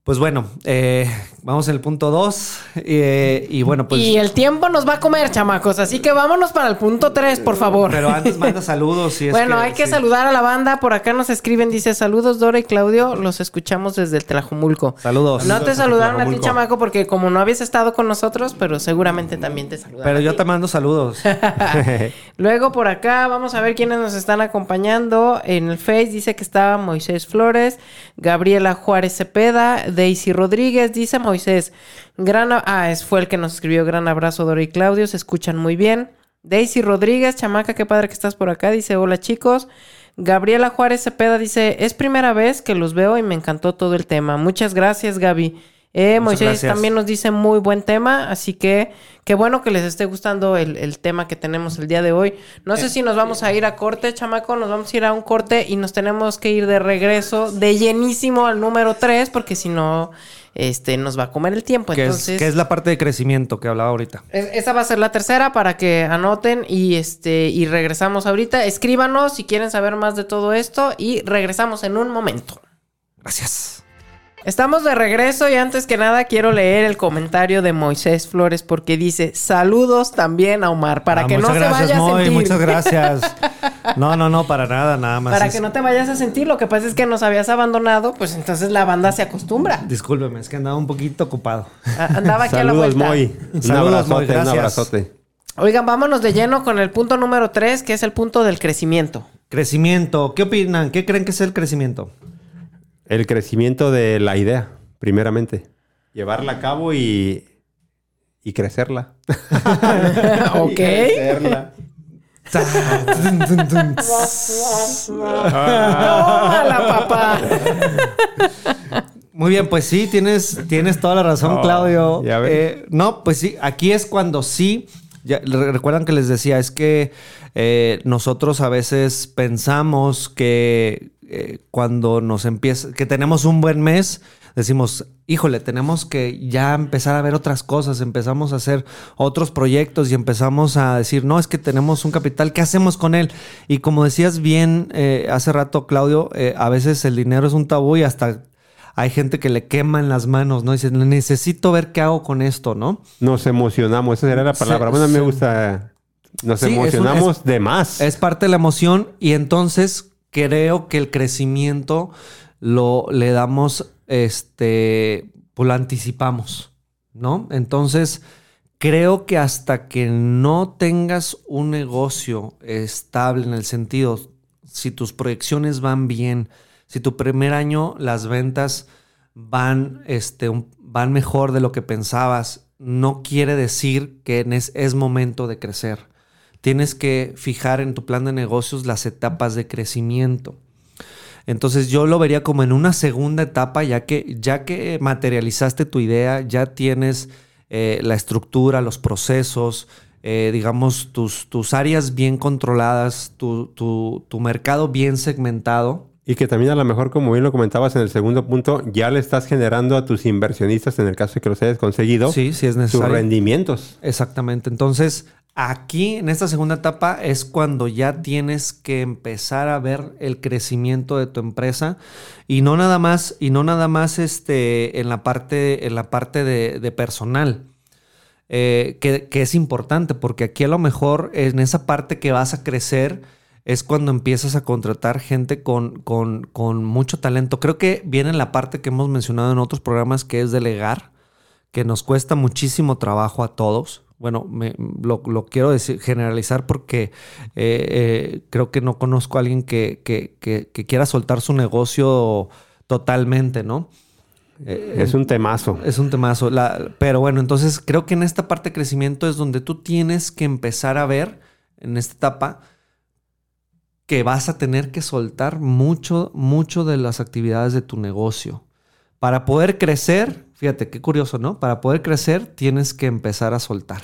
Pues bueno, eh, vamos en el punto 2. y bueno, pues. y el tiempo nos va a comer, chamacos. Así que vámonos para el punto 3, por favor. Pero antes manda saludos. Si es bueno, hay que sí. saludar a la banda. Por acá nos escriben, dice saludos Dora y Claudio. Los escuchamos desde el Tlajumulco. Saludos. No te saludaron a ti, chamaco, porque como no habías estado con nosotros, pero seguramente también te saludaron. Pero yo te mando saludos. Luego por acá vamos a ver quiénes nos están acompañando. En el Face dice que está Moisés Flores, Gabriela Juárez Cepeda, Daisy Rodríguez, dice Moisés. Gran ah, fue el que nos escribió gran abrazo Dora y Claudio, se escuchan muy bien. Daisy Rodríguez, chamaca, qué padre que estás por acá, dice hola chicos. Gabriela Juárez Cepeda dice, es primera vez que los veo y me encantó todo el tema. Muchas gracias, Gaby. Eh, Moisés gracias. también nos dice muy buen tema, así que qué bueno que les esté gustando el, el tema que tenemos el día de hoy. No sé si nos vamos a ir a corte, chamaco, nos vamos a ir a un corte y nos tenemos que ir de regreso de llenísimo al número 3, porque si no, este, nos va a comer el tiempo. que, Entonces, es, que es la parte de crecimiento que hablaba ahorita. es- esa va a ser la tercera para que anoten y este y regresamos ahorita. Escríbanos si quieren saber más de todo esto y regresamos en un momento. Gracias. Estamos de regreso y antes que nada quiero leer el comentario de Moisés Flores porque dice saludos también a Omar para Ah, que no se vaya a sentir. Muchas gracias. No, no, no, para nada, nada más. Para es- que no te vayas a sentir, lo que pasa es que nos habías abandonado, pues entonces la banda se acostumbra. Discúlpeme, es que andaba un poquito ocupado. A- Andaba aquí a la Saludos, vuelta. Moy. Saludos, abrazote, Moy, un gracias. abrazote. Oigan, vámonos de lleno con el punto número 3, que es el punto del crecimiento. Crecimiento. ¿Qué opinan? ¿Qué creen que es el crecimiento? El crecimiento de la idea, primeramente. Llevarla a cabo y, y crecerla. ok. Y crecerla. Tómala, papá. Muy bien, pues sí, tienes, tienes toda la razón, Oh, Claudio. ya ves. Eh, no, pues sí, aquí es cuando sí. ya, re- recuerdan que les decía, es que eh, nosotros a veces pensamos que eh, cuando nos empieza, que tenemos un buen mes, decimos, híjole, tenemos que ya empezar a ver otras cosas, empezamos a hacer otros proyectos y empezamos a decir, no, es que tenemos un capital, ¿qué hacemos con él? Y como decías bien eh, hace rato, Claudio, eh, a veces el dinero es un tabú y hasta hay gente que le quema en las manos, ¿no? Dice, necesito ver qué hago con esto, ¿no? Nos emocionamos, esa era la palabra. Se- bueno, me gusta. Nos Sí, es un- emocionamos es- de más. Es parte de la emoción y entonces creo que el crecimiento lo le damos, este, pues lo anticipamos, ¿no? Entonces creo que hasta que no tengas un negocio estable en el sentido, si tus proyecciones van bien, si tu primer año las ventas van, este, van mejor de lo que pensabas, no quiere decir que es momento de crecer. Tienes que fijar en tu plan de negocios las etapas de crecimiento. Entonces yo lo vería como en una segunda etapa, ya que, ya que materializaste tu idea, ya tienes eh, la estructura, los procesos, eh, digamos, tus, tus áreas bien controladas, tu, tu- tu mercado bien segmentado. Y que también a lo mejor, como bien lo comentabas en el segundo punto, ya le estás generando a tus inversionistas, en el caso de que los hayas conseguido, Sí, sí es sus rendimientos. Exactamente. Entonces, aquí en esta segunda etapa es cuando ya tienes que empezar a ver el crecimiento de tu empresa y no nada más y no nada más este en la parte en la parte de, personal. eh, que, que es importante porque aquí a lo mejor en esa parte que vas a crecer es cuando empiezas a contratar gente con, con, con mucho talento. Creo que viene la parte que hemos mencionado en otros programas que es delegar que nos cuesta muchísimo trabajo a todos. Bueno, me- lo, lo quiero decir, generalizar porque eh, eh, creo que no conozco a alguien que, que- que- que quiera soltar su negocio totalmente, ¿no? Eh, Es un temazo. es un temazo. La- pero bueno, entonces creo que en esta parte de crecimiento es donde tú tienes que empezar a ver, en esta etapa, que vas a tener que soltar mucho, mucho de las actividades de tu negocio. Para poder crecer, fíjate qué curioso, ¿no? Para poder crecer tienes que empezar a soltar.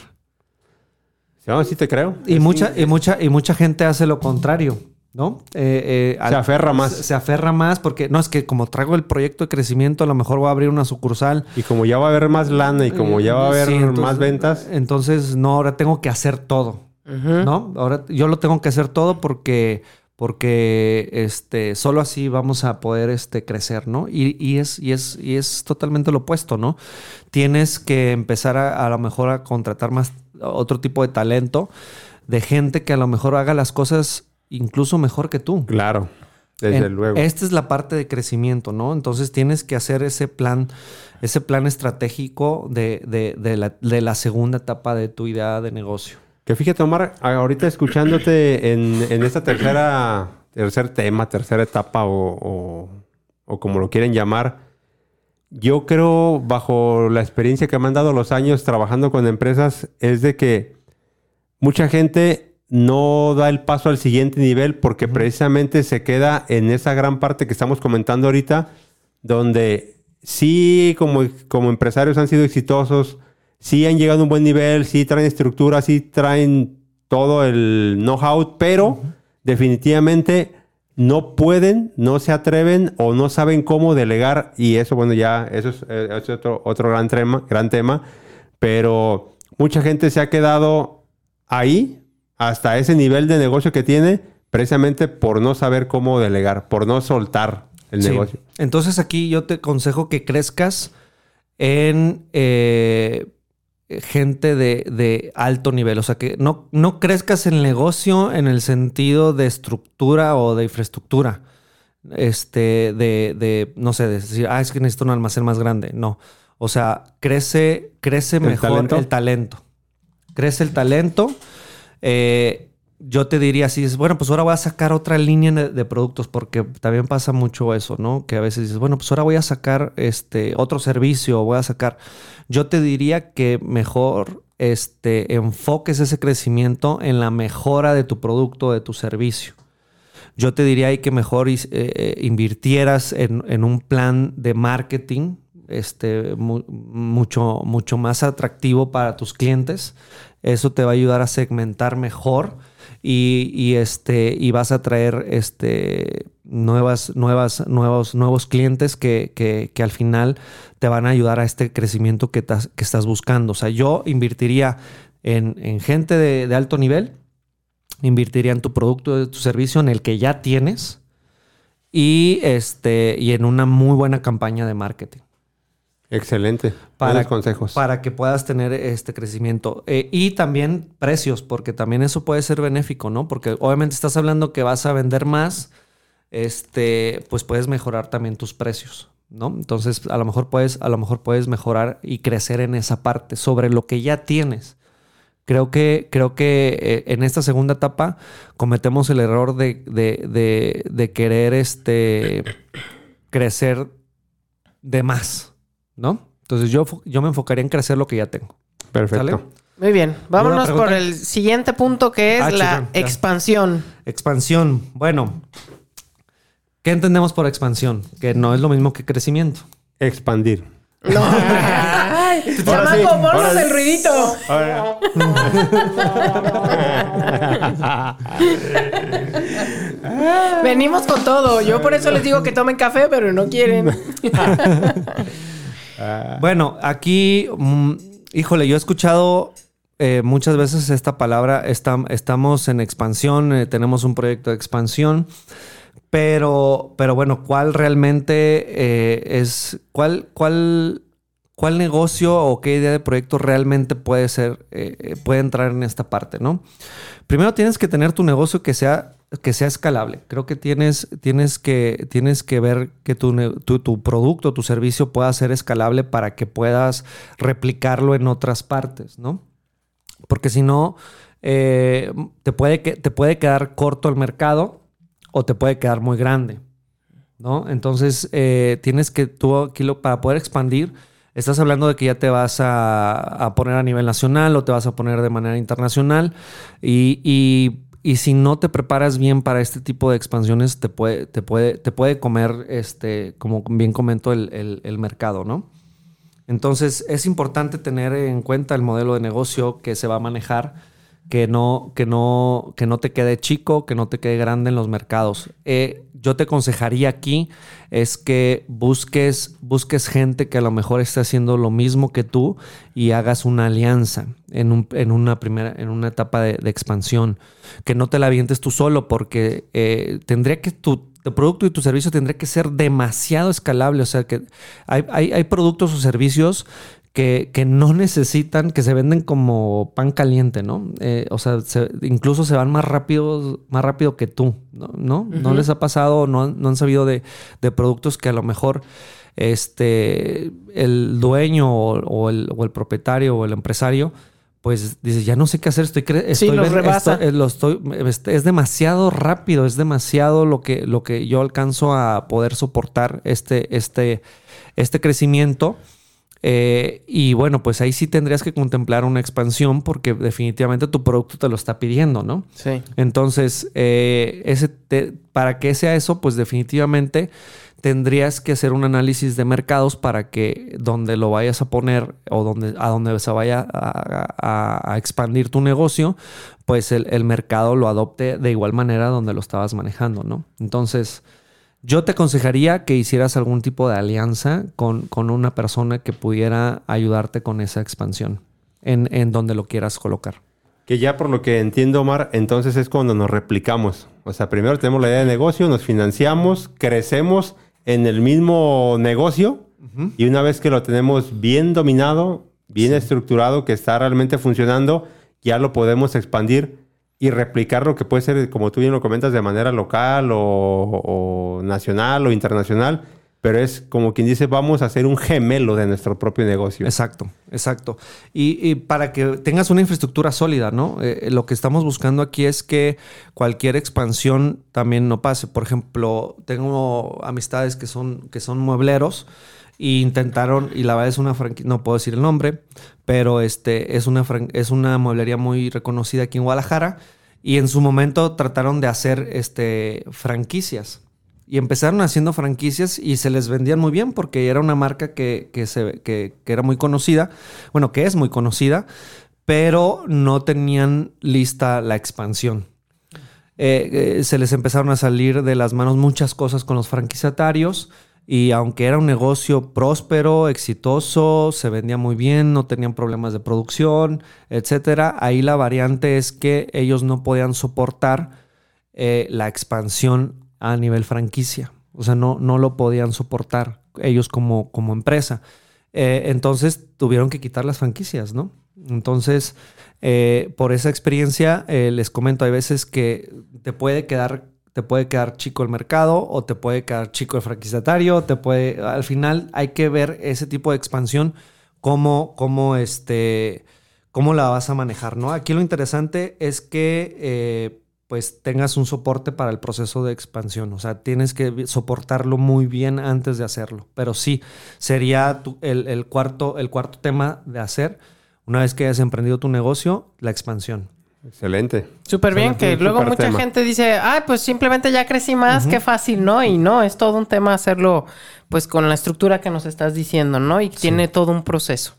Sí, no, sí te creo. Y Es mucha, un- y mucha, y mucha gente hace lo contrario, ¿no? Eh, eh, Se aferra más. Se, se aferra más porque, no, es que como traigo el proyecto de crecimiento, a lo mejor voy a abrir una sucursal. Y como ya va a haber más lana y como ya va a haber Sí, entonces- más ventas, Entonces, no, ahora tengo que hacer todo. ¿no? Ahora yo lo tengo que hacer todo porque, porque este, solo así vamos a poder este, crecer, ¿no? Y, y es, y, es, y es totalmente lo opuesto, ¿no? Tienes que empezar a, a lo mejor a contratar más otro tipo de talento, de gente que a lo mejor haga las cosas incluso mejor que tú. Claro, desde En- luego. Esta es la parte de crecimiento, ¿no? Entonces tienes que hacer ese plan, ese plan estratégico de, de- de la, de la segunda etapa de tu idea de negocio. Que fíjate, Omar, ahorita escuchándote en, en esta tercera, tercer tema, tercera etapa o, o- o como lo quieren llamar, yo creo, bajo la experiencia que me han dado los años trabajando con empresas, es de que mucha gente no da el paso al siguiente nivel porque precisamente se queda en esa gran parte que estamos comentando ahorita, donde sí como, como empresarios han sido exitosos, sí han llegado a un buen nivel, sí traen estructura, sí traen todo el know-how, pero definitivamente no pueden, no se atreven o no saben cómo delegar y eso, bueno, ya eso es, eh, es otro, otro gran, tema, gran tema, pero mucha gente se ha quedado ahí hasta ese nivel de negocio que tiene precisamente por no saber cómo delegar, por no soltar el Sí. negocio. Entonces aquí yo te aconsejo que crezcas en eh, gente de, de alto nivel. O sea, que no, no crezcas en el negocio en el sentido de estructura o de infraestructura. Este, de, de, no sé, de decir, ah, es que necesito un almacén más grande. No. O sea, crece, crece mejor talento? el talento. Crece el talento. Eh, yo te diría así, es bueno, pues ahora voy a sacar otra línea de, productos, porque también pasa mucho eso, ¿no? Que a veces dices, bueno, pues ahora voy a sacar este otro servicio, voy a sacar. Yo te diría que mejor este, enfoques ese crecimiento en la mejora de tu producto, de tu servicio. Yo te diría que mejor eh, eh, invirtieras en, un plan de marketing este, mu- mucho, mucho más atractivo para tus clientes. Eso te va a ayudar a segmentar mejor y, este, y vas a traer este, nuevas, nuevas, nuevos, nuevos clientes que, que- que al final te van a ayudar a este crecimiento que, que estás buscando. O sea, yo invertiría en, en gente de, alto nivel, invertiría en tu producto, de tu servicio, en el que ya tienes y, este, y en una muy buena campaña de marketing Excelente. para, Buenos consejos. para que puedas tener este crecimiento. Eh, y también precios, porque también eso puede ser benéfico, ¿no? Porque obviamente estás hablando que vas a vender más, este, pues puedes mejorar también tus precios, ¿no? Entonces, a lo mejor puedes, a lo mejor puedes mejorar y crecer en esa parte sobre lo que ya tienes. Creo que, creo que eh, en esta segunda etapa cometemos el error de, de- de- de querer este, crecer de más, ¿no? Entonces yo, yo me enfocaría en crecer lo que ya tengo. Perfecto. ¿Sale? Muy bien. Vámonos por el siguiente punto que es Ah, la expansión. Expansión. Bueno, ¿qué entendemos por expansión? Que no es lo mismo que crecimiento. Expandir. No. Chamaco, ponnos el ruidito. Venimos con todo. Yo por eso les digo que tomen café, pero no quieren. Bueno, aquí, mm, híjole, yo he escuchado eh, muchas veces esta palabra, estam- estamos en expansión, eh, tenemos un proyecto de expansión, pero, pero bueno, ¿cuál realmente eh, es, cuál, cuál, cuál negocio o qué idea de proyecto realmente puede ser, eh, eh, puede entrar en esta parte, ¿no? Primero tienes que tener tu negocio que sea, que sea escalable. Creo que tienes, tienes, que, tienes que ver que tu, tu, tu producto, tu servicio pueda ser escalable para que puedas replicarlo en otras partes, ¿no? Porque si no, eh, te, puede, te puede quedar corto el mercado o te puede quedar muy grande, ¿no? Entonces, tienes que tú, aquí lo- para poder expandir, estás hablando de que ya te vas a, poner a nivel nacional o te vas a poner de manera internacional y, y- y si no te preparas bien para este tipo de expansiones, te puede, te puede, te puede comer, este, como bien comento, el, el- el mercado, ¿no? Entonces es importante tener en cuenta el modelo de negocio que se va a manejar que no, que no, que no te quede chico, que no te quede grande en los mercados. Eh, yo te aconsejaría aquí es que busques, busques gente que a lo mejor esté haciendo lo mismo que tú y hagas una alianza en, un- en una primera, en una etapa de, expansión. Que no te la avientes tú solo, porque eh, tendría que tu, producto y tu servicio tendría que ser demasiado escalable. O sea que hay- hay productos o servicios que, que no necesitan, que se venden como pan caliente, ¿no? Eh, o sea, se- incluso se van más rápido, más rápido que tú, ¿no? ¿No, ¿No les ha pasado, no, han- no han sabido de, de productos que a lo mejor este, el dueño o, o el, o el propietario o el empresario pues dice, ya no sé qué hacer, estoy, Sí, estoy los rebasa. eh, lo estoy- es demasiado rápido, es demasiado lo que, lo que yo alcanzo a poder soportar este, este, este crecimiento. Eh, y bueno, pues ahí sí tendrías que contemplar una expansión porque definitivamente tu producto te lo está pidiendo, ¿no? Sí. Entonces, eh, ese te- para que sea eso, pues definitivamente tendrías que hacer un análisis de mercados para que donde lo vayas a poner o donde, a donde se vaya a, a- a expandir tu negocio, pues el, el mercado lo adopte de igual manera donde lo estabas manejando, ¿no? Entonces, yo te aconsejaría que hicieras algún tipo de alianza con, con una persona que pudiera ayudarte con esa expansión en, en donde lo quieras colocar. Que ya por lo que entiendo, Omar, entonces es cuando nos replicamos. O sea, primero tenemos la idea de negocio, nos financiamos, crecemos en el mismo negocio y una vez que lo tenemos bien dominado, bien estructurado, que está realmente funcionando, ya lo podemos expandir y replicar lo que puede ser, como tú bien lo comentas, de manera local o, nacional o internacional. Pero es como quien dice, vamos a hacer un gemelo de nuestro propio negocio. Exacto, exacto. Y, y para que tengas una infraestructura sólida, ¿no? Eh, lo que estamos buscando aquí es que cualquier expansión también no pase. Por ejemplo, tengo amistades que son, que son muebleros e intentaron, y la verdad es una franquicia, no puedo decir el nombre, pero este, es, una es una mueblería muy reconocida aquí en Guadalajara. Y en su momento trataron de hacer este, franquicias. Y empezaron haciendo franquicias y se les vendían muy bien porque era una marca que, que se, que, que era muy conocida, bueno, que es muy conocida, pero no tenían lista la expansión. Eh, eh, se les empezaron a salir de las manos muchas cosas con los franquiciatarios y aunque era un negocio próspero, exitoso, se vendía muy bien, no tenían problemas de producción, etcétera, ahí la variante es que ellos no podían soportar eh, la expansión a nivel franquicia. O sea, no, no lo podían soportar ellos como, como empresa. Eh, entonces tuvieron que quitar las franquicias, ¿no? Entonces, eh, por esa experiencia, les comento, hay veces que te puede quedar, te puede quedar chico el mercado o te puede quedar chico el franquiciatario, te puede, al final hay que ver ese tipo de expansión, cómo, cómo este, cómo la vas a manejar, ¿no? Aquí lo interesante es que eh, pues tengas un soporte para el proceso de expansión, o sea, tienes que soportarlo muy bien antes de hacerlo, pero sí, sería tu- el, el cuarto, el cuarto tema de hacer, una vez que hayas emprendido tu negocio, la expansión. Excelente. Súper bien, que luego mucha tema. gente dice, ay, pues simplemente ya crecí más, qué fácil, ¿no? Y no, es todo un tema hacerlo, pues con la estructura que nos estás diciendo, ¿no? Y tiene todo un proceso.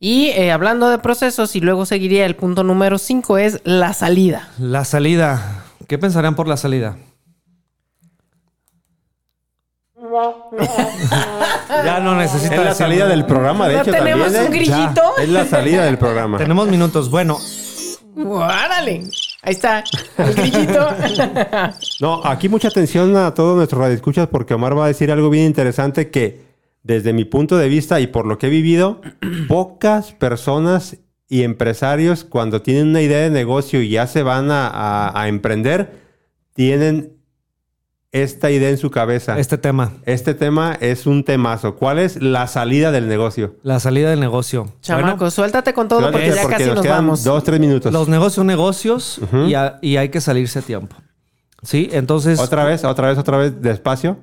Y eh, hablando de procesos, y luego seguiría el punto número 5, es la salida. La salida, ¿qué pensarán por la salida? ya no necesita Es la salida del programa, de ¿No hecho, tenemos también. un ¿eh? grillito? Es la salida del programa. Tenemos minutos. Bueno, ¡Árale! Ahí está, el. No, aquí mucha atención a todos nuestros radioescuchas porque Omar va a decir algo bien interesante que desde mi punto de vista y por lo que he vivido, pocas personas y empresarios cuando tienen una idea de negocio y ya se van a emprender, tienen esta idea en su cabeza. este tema, Este tema es un temazo. ¿Cuál es la salida del negocio? la salida del negocio. Chamaco, Bueno, suéltate con todo porque Suéltate, ya porque casi nos nos quedan vamos. Dos, tres minutos. los negocios son negocios Ujú. y, a- y hay que salirse a tiempo. ¿Sí? Entonces, Otra vez, otra vez, otra vez, despacio.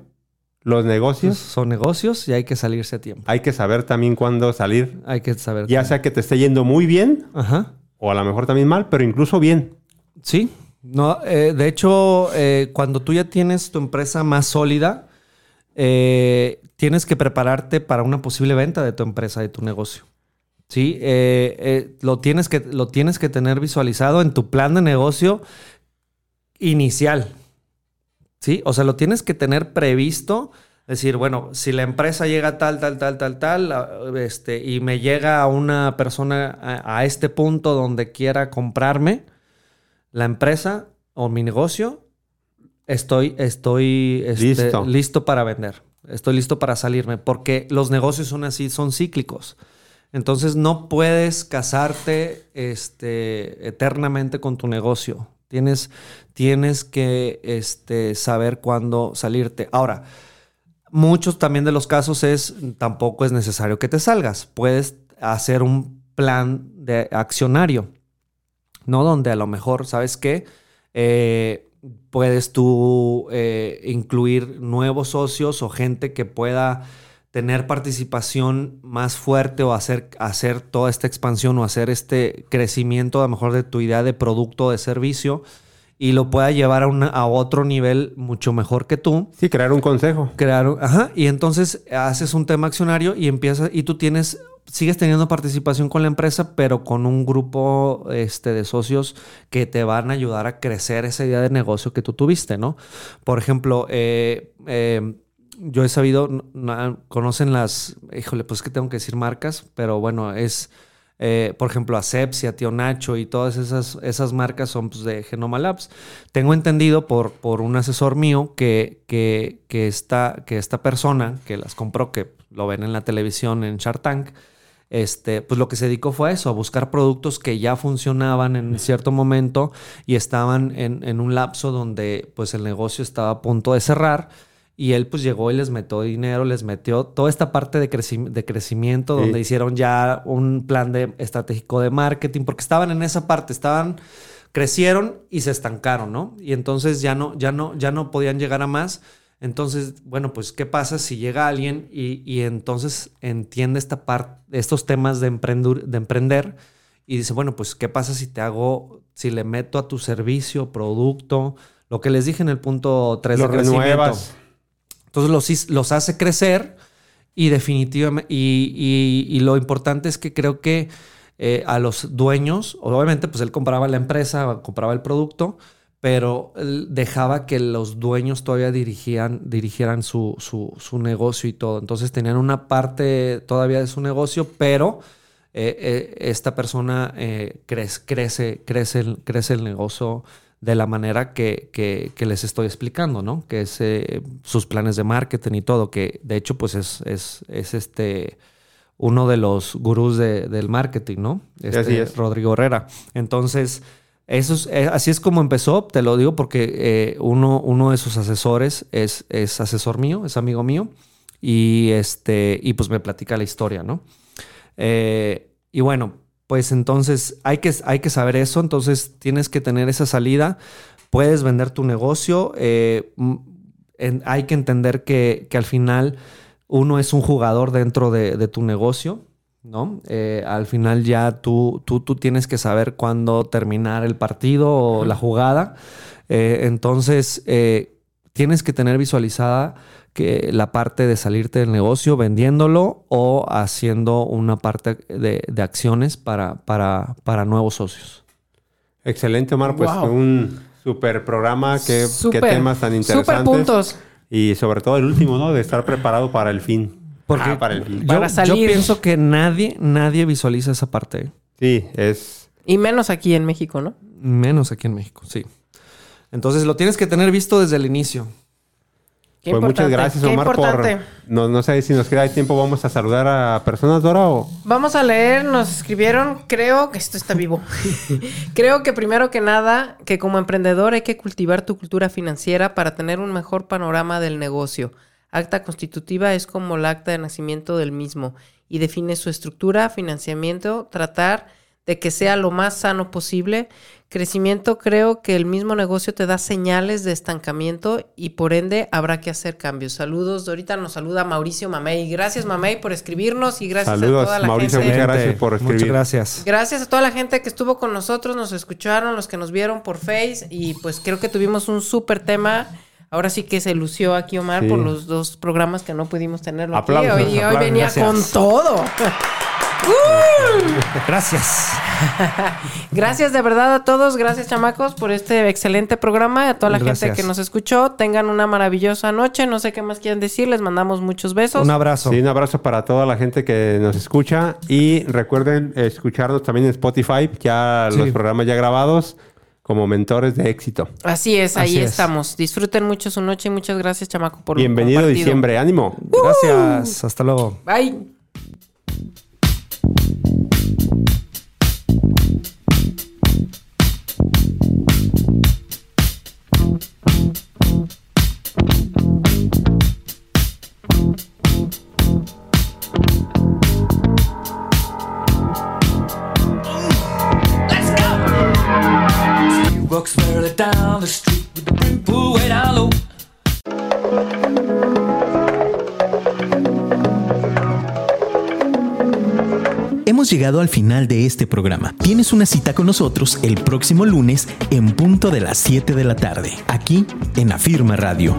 Los negocios, son negocios y hay que salirse a tiempo. hay que saber también cuándo salir. Hay que saber. Ya sea que te esté yendo muy bien Ajá. o a lo mejor también mal, pero incluso bien. Sí. No, eh, de hecho, eh, cuando tú ya tienes tu empresa más sólida, eh, tienes que prepararte para una posible venta de tu empresa, de tu negocio. ¿sí? Eh, lo, tienes que, lo tienes que tener visualizado en tu plan de negocio inicial, ¿sí? O sea, lo tienes que tener previsto. Decir, bueno, si la empresa llega tal, tal, tal, tal, tal, a- este, y me llega una persona a este punto donde quiera comprarme la empresa o mi negocio, estoy, estoy este, Listo. listo para vender. Estoy listo para salirme. Porque los negocios son así, son cíclicos. Entonces no puedes casarte este, eternamente con tu negocio. Tienes, tienes que este, saber cuándo salirte. Ahora, muchos también de los casos es tampoco es necesario que te salgas. Puedes hacer un plan de accionario, ¿no? Donde a lo mejor, ¿sabes qué? Eh, puedes tú eh, incluir nuevos socios o gente que pueda tener participación más fuerte o hacer, hacer toda esta expansión o hacer este crecimiento a lo mejor de tu idea de producto o de servicio y lo pueda llevar a, una- a otro nivel mucho mejor que tú Sí, crear un consejo. crear, ajá, y entonces haces un tema accionario y empiezas, y tú tienes, sigues teniendo participación con la empresa, pero con un grupo este, de socios que te van a ayudar a crecer esa idea de negocio que tú tuviste, ¿no? Por ejemplo, eh, eh, yo he sabido, conocen las, híjole, pues que tengo que decir marcas, pero bueno, es... eh, por ejemplo, Asepsia, Tío Nacho y todas esas, esas marcas son pues, de Genoma Labs. Tengo entendido por, por un asesor mío que, que, que, esta, que esta persona que las compró, que lo ven en la televisión en Shark Tank, este, pues lo que se dedicó fue a eso, a buscar productos que ya funcionaban en cierto momento y estaban en, en un lapso donde pues el negocio estaba a punto de cerrar. Y él pues llegó y les metió dinero, les metió toda esta parte de, creci- de crecimiento Sí. donde hicieron ya un plan de, estratégico de marketing, porque estaban en esa parte, estaban, crecieron y se estancaron, ¿no? Y entonces ya no, ya no, ya no podían llegar a más. Entonces, bueno, pues, ¿qué pasa si llega alguien y, y entonces entiende esta parte, estos temas de, de emprender y dice, bueno, pues, ¿qué pasa si te hago, si le meto a tu servicio, producto, lo que les dije en el punto 3 Lo renuevas. entonces los, los hace crecer y definitivamente, y, y- y lo importante es que creo que eh, a los dueños, obviamente pues él compraba la empresa, compraba el producto, pero dejaba que los dueños todavía dirigían, dirigieran su, su- su negocio y todo. Entonces tenían una parte todavía de su negocio, pero eh, eh, esta persona eh, crece, crece, crece, el, crece el negocio de la manera que, que- que les estoy explicando, ¿no? Que es sus planes de marketing y todo, que de hecho pues es, es, es este uno de los gurús de- del marketing, ¿no? Este, así es. Rodrigo Herrera. Entonces, eso es, eh, así es como empezó, te lo digo porque eh, uno, uno de sus asesores es, es asesor mío, es amigo mío, y, este, y pues me platica la historia, ¿no? Eh, y bueno, pues entonces hay que, hay que saber eso, entonces tienes que tener esa salida, puedes vender tu negocio, hay que entender que, que al final uno es un jugador dentro de, de tu negocio, ¿no? Eh, al final ya tú, tú, tú tienes que saber cuándo terminar el partido o la jugada, Eh, entonces eh, tienes que tener visualizada que la parte de salirte del negocio vendiéndolo o haciendo una parte de, de acciones para, para, para nuevos socios. Excelente, Omar. Pues Wow. un super programa. Qué, qué temas tan interesantes. Súper puntos. Y sobre todo el último, ¿no? De estar preparado para el fin. Porque Ah, para el fin. yo, Para yo salir. pienso que nadie, nadie visualiza esa parte. Sí, es... Y menos aquí en México, ¿no? Menos aquí en México, sí. Entonces lo tienes que tener visto desde el inicio. Qué pues muchas gracias, qué Omar, importante. por... No, no sé si nos queda tiempo. Vamos a saludar a personas, Dora, o... Vamos a leer, nos escribieron, creo que esto está vivo. creo que primero que nada, que como emprendedor hay que cultivar tu cultura financiera para tener un mejor panorama del negocio. Acta constitutiva es como el acta de nacimiento del mismo y define su estructura, financiamiento, tratar de que sea lo más sano posible. Crecimiento, creo que el mismo negocio te da señales de estancamiento y por ende habrá que hacer cambios. Saludos, ahorita nos saluda Mauricio Mamey. Gracias Mamey por escribirnos y gracias Saludos, a toda la Mauricio, gente. muchas gracias por escribir. Muchas gracias. Gracias a toda la gente que estuvo con nosotros, nos escucharon, los que nos vieron por Face y pues creo que tuvimos un súper tema. Ahora sí que se lució aquí Omar Sí. por los dos programas que no pudimos tenerlo Aplausos, aquí. Hoy, hoy aplausos, venía gracias. con todo. Gracias. Gracias de verdad a todos, gracias chamacos por este excelente programa, a toda la gente que nos escuchó, tengan una maravillosa noche, no sé qué más quieren decir, les mandamos muchos besos. Un abrazo. Sí, un abrazo para toda la gente que nos escucha y recuerden escucharnos también en Spotify, ya Sí. los programas ya grabados como mentores de éxito. Así es, ahí Así es. estamos. Disfruten mucho su noche y muchas gracias chamaco por Bienvenido compartido. diciembre, ánimo. Gracias. Hasta luego. Bye. Hemos llegado al final de este programa. Tienes una cita con nosotros el próximo lunes en punto de las 7 de la tarde, aquí en Afirma Radio.